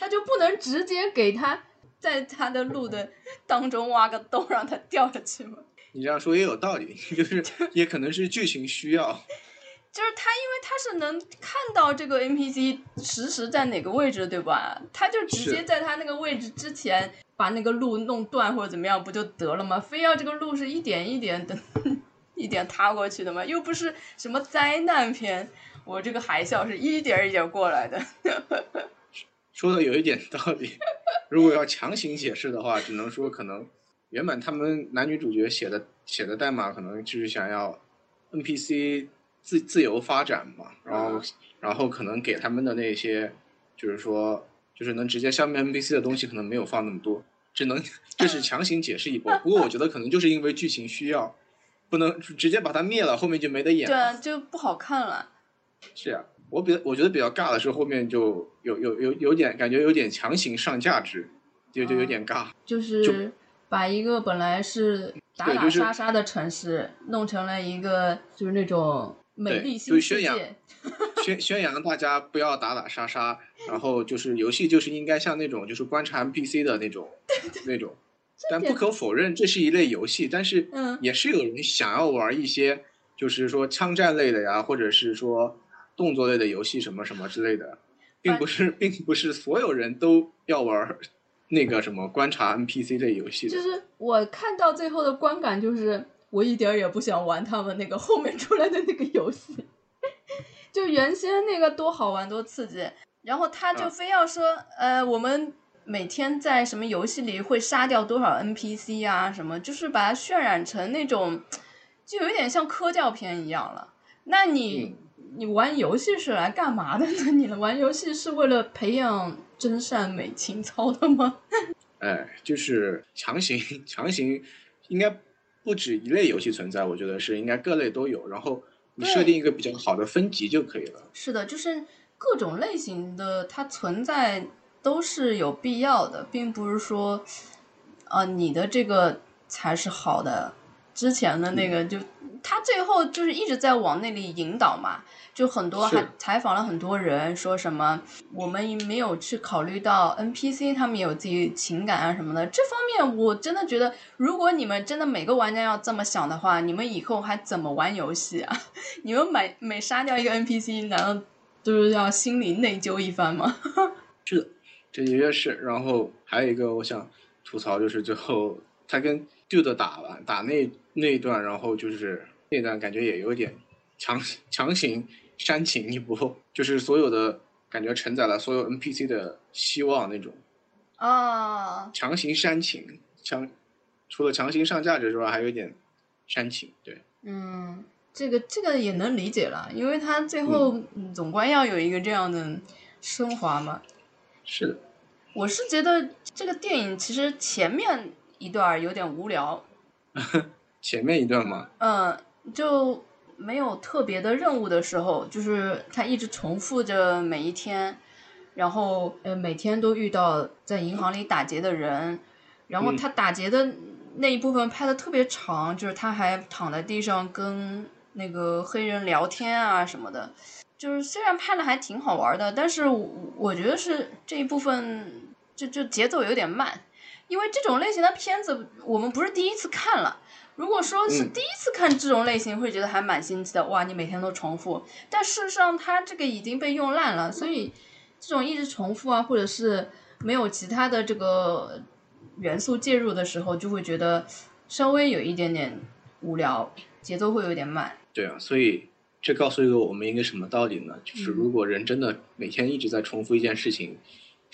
他就不能直接给他在他的路的当中挖个洞让他掉下去吗？你这样说也有道理，<laughs> 就是也可能是剧情需要。<laughs> 就是他，因为他是能看到这个 NPC 实时在哪个位置，对吧？他就直接在他那个位置之前把那个路弄断或者怎么样，不就得了吗？非要这个路是一点一点的，<laughs> 一点塌过去的吗？又不是什么灾难片。我这个海啸是一点一点过来的，说的有一点道理。如果要强行解释的话，只能说可能原本他们男女主角写的写的代码可能就是想要 NPC 自自由发展嘛，然后然后可能给他们的那些就是说就是能直接消灭 NPC 的东西可能没有放那么多，只能这是强行解释一波。不过我觉得可能就是因为剧情需要，不能直接把它灭了，后面就没得演了，对啊，就不好看了。是呀，我比我觉得比较尬的是后面就有有有有点感觉有点强行上价值，就就有点尬。就是把一个本来是打打杀杀的城市弄成了一个就是那种美丽新世界，宣宣扬大家不要打打杀杀，然后就是游戏就是应该像那种就是观察 NPC 的那种 <laughs> 那种，但不可否认，这是一类游戏，但是嗯也是有人想要玩一些，就是说枪战类的呀，或者是说动作类的游戏什么什么之类的，并不是，并不是所有人都要玩那个什么观察 NPC 类游戏的。就是我看到最后的观感就是，我一点儿也不想玩他们那个后面出来的那个游戏，就原先那个多好玩多刺激，然后他就嗯非要说，呃，我们每天在什么游戏里会杀掉多少 NPC 啊，什么，就是把它渲染成那种，就有点像科教片一样了。那你、你玩游戏是来干嘛的呢？你玩游戏是为了培养真善美情操的吗？<laughs> 哎，就是强行 <laughs> 强行，应该不止一类游戏存在，我觉得是应该各类都有，然后你设定一个比较好的分级就可以了。是的，就是各种类型的它存在都是有必要的，并不是说，啊、你的这个才是好的，之前的那个就他最后就是一直在往那里引导嘛，就很多还采访了很多人，说什么我们没有去考虑到 NPC 他们也有自己情感啊什么的，这方面我真的觉得，如果你们真的每个玩家要这么想的话，你们以后还怎么玩游戏啊？<laughs> 你们每每杀掉一个 NPC，难道都是要心里内疚一番吗？<laughs> 是的，这的确是。然后还有一个我想吐槽，就是最后他跟 Dude 打完打那那一段，然后就是那段感觉也有点强强行煽情一波，就是所有的感觉承载了所有 NPC 的希望那种啊，强行煽情，强除了强行上价值之外，还有一点煽情。对，嗯，这个这个也能理解了，因为他最后、嗯总归要有一个这样的升华嘛。是的，我是觉得这个电影其实前面一段有点无聊，<laughs> 前面一段吗，嗯，就没有特别的任务的时候，就是他一直重复着每一天，然后呃每天都遇到在银行里打劫的人，然后嗯他打劫的那一部分拍的特别长，就是他还躺在地上跟那个黑人聊天啊什么的，就是虽然拍的还挺好玩的，但是我我觉得是这一部分就就节奏有点慢，因为这种类型的片子我们不是第一次看了。如果说是嗯第一次看这种类型，会觉得还蛮新奇的，哇，你每天都重复。但事实上，它这个已经被用烂了，所以这种一直重复啊，或者是没有其他的这个元素介入的时候，就会觉得稍微有一点点无聊，节奏会有点慢。对啊，所以这告诉一个我们一个什么道理呢？就是如果人真的每天一直在重复一件事情，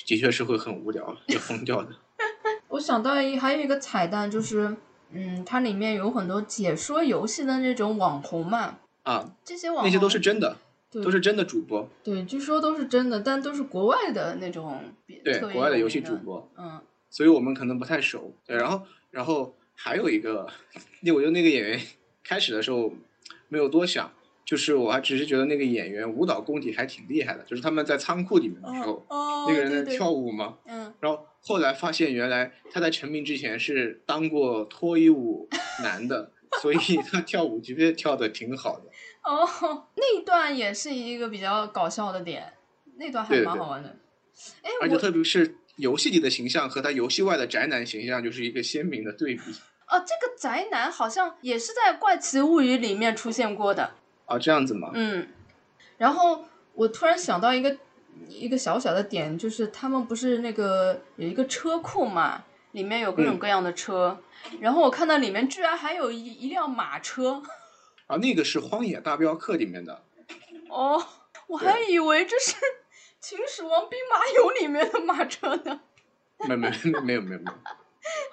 的确是会很无聊，会疯掉的。<laughs> 我想到一还有一个彩蛋，就是嗯，它里面有很多解说游戏的那种网红嘛，啊，这些网红那些都是真的，对都是真的主播，对，据说都是真的，但都是国外的那种对，国外的游戏主播，嗯所以我们可能不太熟。对，然后，然后还有一个，那 <laughs> 我觉得那个演员开始的时候没有多想，就是我还只是觉得那个演员舞蹈功底还挺厉害的，就是他们在仓库里面的时候，哦，那个人在跳舞嘛，嗯，然后后来发现原来他在成名之前是当过脱衣舞男的，所以 <laughs> 他跳舞其实跳的挺好的。哦，<laughs> 那一段也是一个比较搞笑的点，那段还蛮好玩的。哎，而且特别是游戏里的形象和他游戏外的宅男形象就是一个鲜明的对比哦，这个宅男好像也是在《怪奇物语》里面出现过的。啊，这样子吗？嗯，然后我突然想到一个一个小小的点，就是他们不是那个有一个车库嘛，里面有各种嗯各样的车，然后我看到里面居然还有一一辆马车。啊，那个是《荒野大镖客》里面的，<laughs> 哦，我还以为这是《秦始皇兵马俑》里面的马车呢。没没没没有没有没有，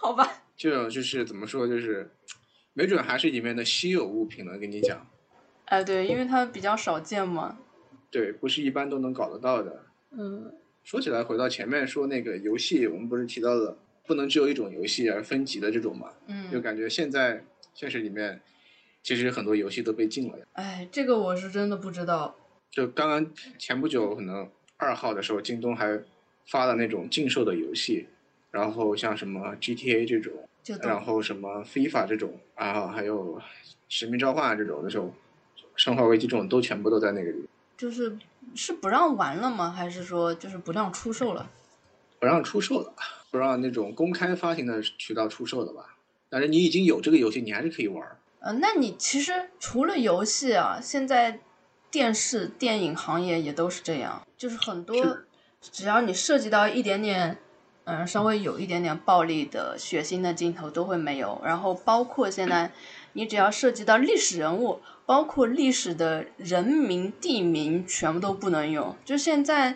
好吧，这种就是怎么说，就是没准还是里面的稀有物品呢。跟你讲，哎，对，因为它比较少见嘛。对，不是一般都能搞得到的。嗯，说起来，回到前面说那个游戏，我们不是提到了不能只有一种游戏而分级的这种嘛？嗯就嗯，感觉现在现实里面，其实很多游戏都被禁了呀。哎，这个我是真的不知道。就刚刚前不久，可能二号的时候，京东还发了那种禁售的游戏，然后像什么 GTA 这种，就然后什么 FIFA 这种，然后还有使命召唤这种，那种生化危机这种，都全部都在那个里，就是是不让玩了吗？还是说就是不让出售了？不让出售了。不让那种公开发行的渠道出售的吧？但是你已经有这个游戏，你还是可以玩。呃，那你其实除了游戏啊，现在电视、电影行业也都是这样，就是很多只要你涉及到一点点，嗯，稍微有一点点暴力的、血腥的镜头都会没有。然后包括现在，你只要涉及到历史人物，包括历史的人名、地名，全部都不能有。就现在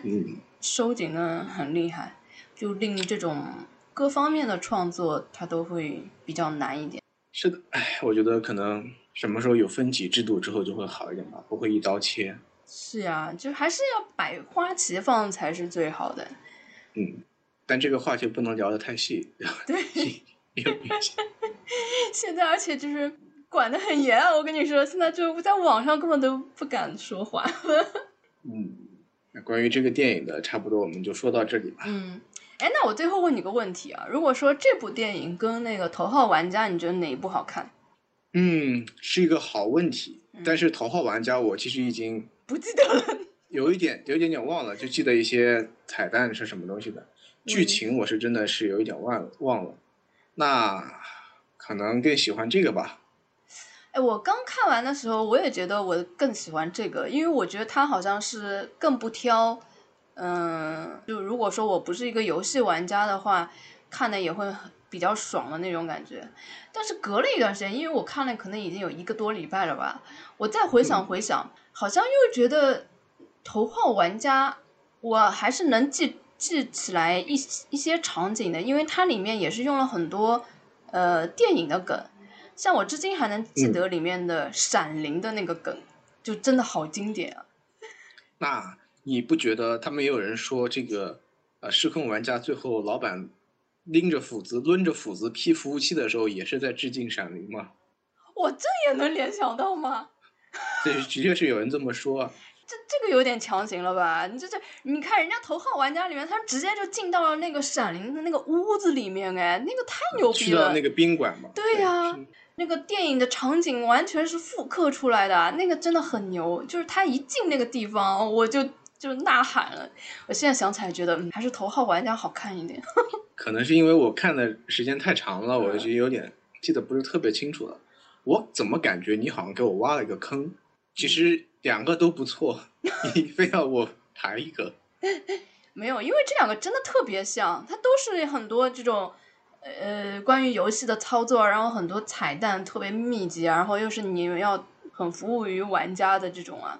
收紧的很厉害，就令这种各方面的创作它都会比较难一点。是的，哎，我觉得可能什么时候有分级制度之后就会好一点吧，不会一刀切。是呀，就还是要百花齐放才是最好的。嗯，但这个话题不能聊得太细。对。<laughs> <laughs> 现在而且就是管的很严啊！我跟你说，现在就在网上根本都不敢说话。嗯，那关于这个电影的，差不多我们就说到这里吧。嗯。哎，那我最后问你个问题啊，如果说这部电影跟那个《头号玩家》，你觉得哪一部好看？嗯，是一个好问题。但是《头号玩家》我其实已经不记得了，<laughs> 有一点，有一点点忘了，就记得一些彩蛋是什么东西的，剧情我是真的是有一点忘了忘了。那可能更喜欢这个吧。哎，我刚看完的时候，我也觉得我更喜欢这个，因为我觉得它好像是更不挑。嗯，就如果说我不是一个游戏玩家的话，看的也会比较爽的那种感觉。但是隔了一段时间，因为我看了可能已经有一个多礼拜了吧，我再回想回想，好像又觉得《头号玩家》，我还是能记记起来一一些场景的，因为它里面也是用了很多呃电影的梗，像我至今还能记得里面的《闪灵》的那个梗，就真的好经典啊。那。你不觉得他们也有人说这个，呃，失控玩家最后老板拎着斧子、抡着斧子劈服务器的时候，也是在致敬闪灵吗？我这也能联想到吗？这的确是有人这么说。这这个有点强行了吧？你这这，你看人家头号玩家里面，他直接就进到了那个闪灵的那个屋子里面，哎，那个太牛逼了。那个宾馆嘛。对呀，那个电影的场景完全是复刻出来的，那个真的很牛。就是他一进那个地方，我就。就呐喊了，我现在想起来觉得还是头号玩家好看一点。<laughs> 可能是因为我看的时间太长了，我就有点记得不是特别清楚了。我怎么感觉你好像给我挖了一个坑？其实两个都不错，<laughs> 你非要我排一个？<laughs> 没有，因为这两个真的特别像，它都是很多这种呃关于游戏的操作，然后很多彩蛋特别密集，然后又是你们要很服务于玩家的这种啊。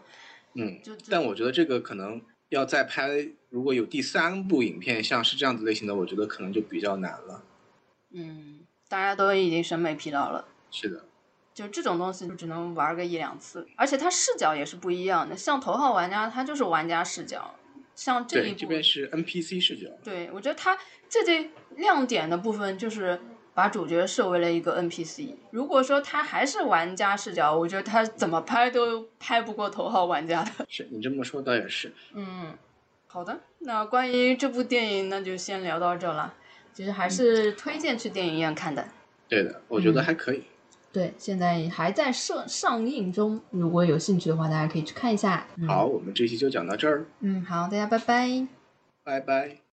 嗯，就但我觉得这个可能要再拍，如果有第三部影片，像是这样子类型的，我觉得可能就比较难了。嗯，大家都已经审美疲劳了。是的，就这种东西就只能玩个一两次，而且它视角也是不一样的。像头号玩家，它就是玩家视角，像这一部这边是 NPC 视角。对，我觉得它这最亮点的部分就是。把主角设为了一个 NPC。如果说他还是玩家视角，我觉得他怎么拍都拍不过头号玩家的。是你这么说倒也是。嗯，好的，那关于这部电影，那就先聊到这了。其实还是推荐去电影院看的。对的，我觉得还可以。对，现在还在上上映中，如果有兴趣的话，大家可以去看一下。好，我们这期就讲到这儿。嗯，好，大家拜拜。拜拜。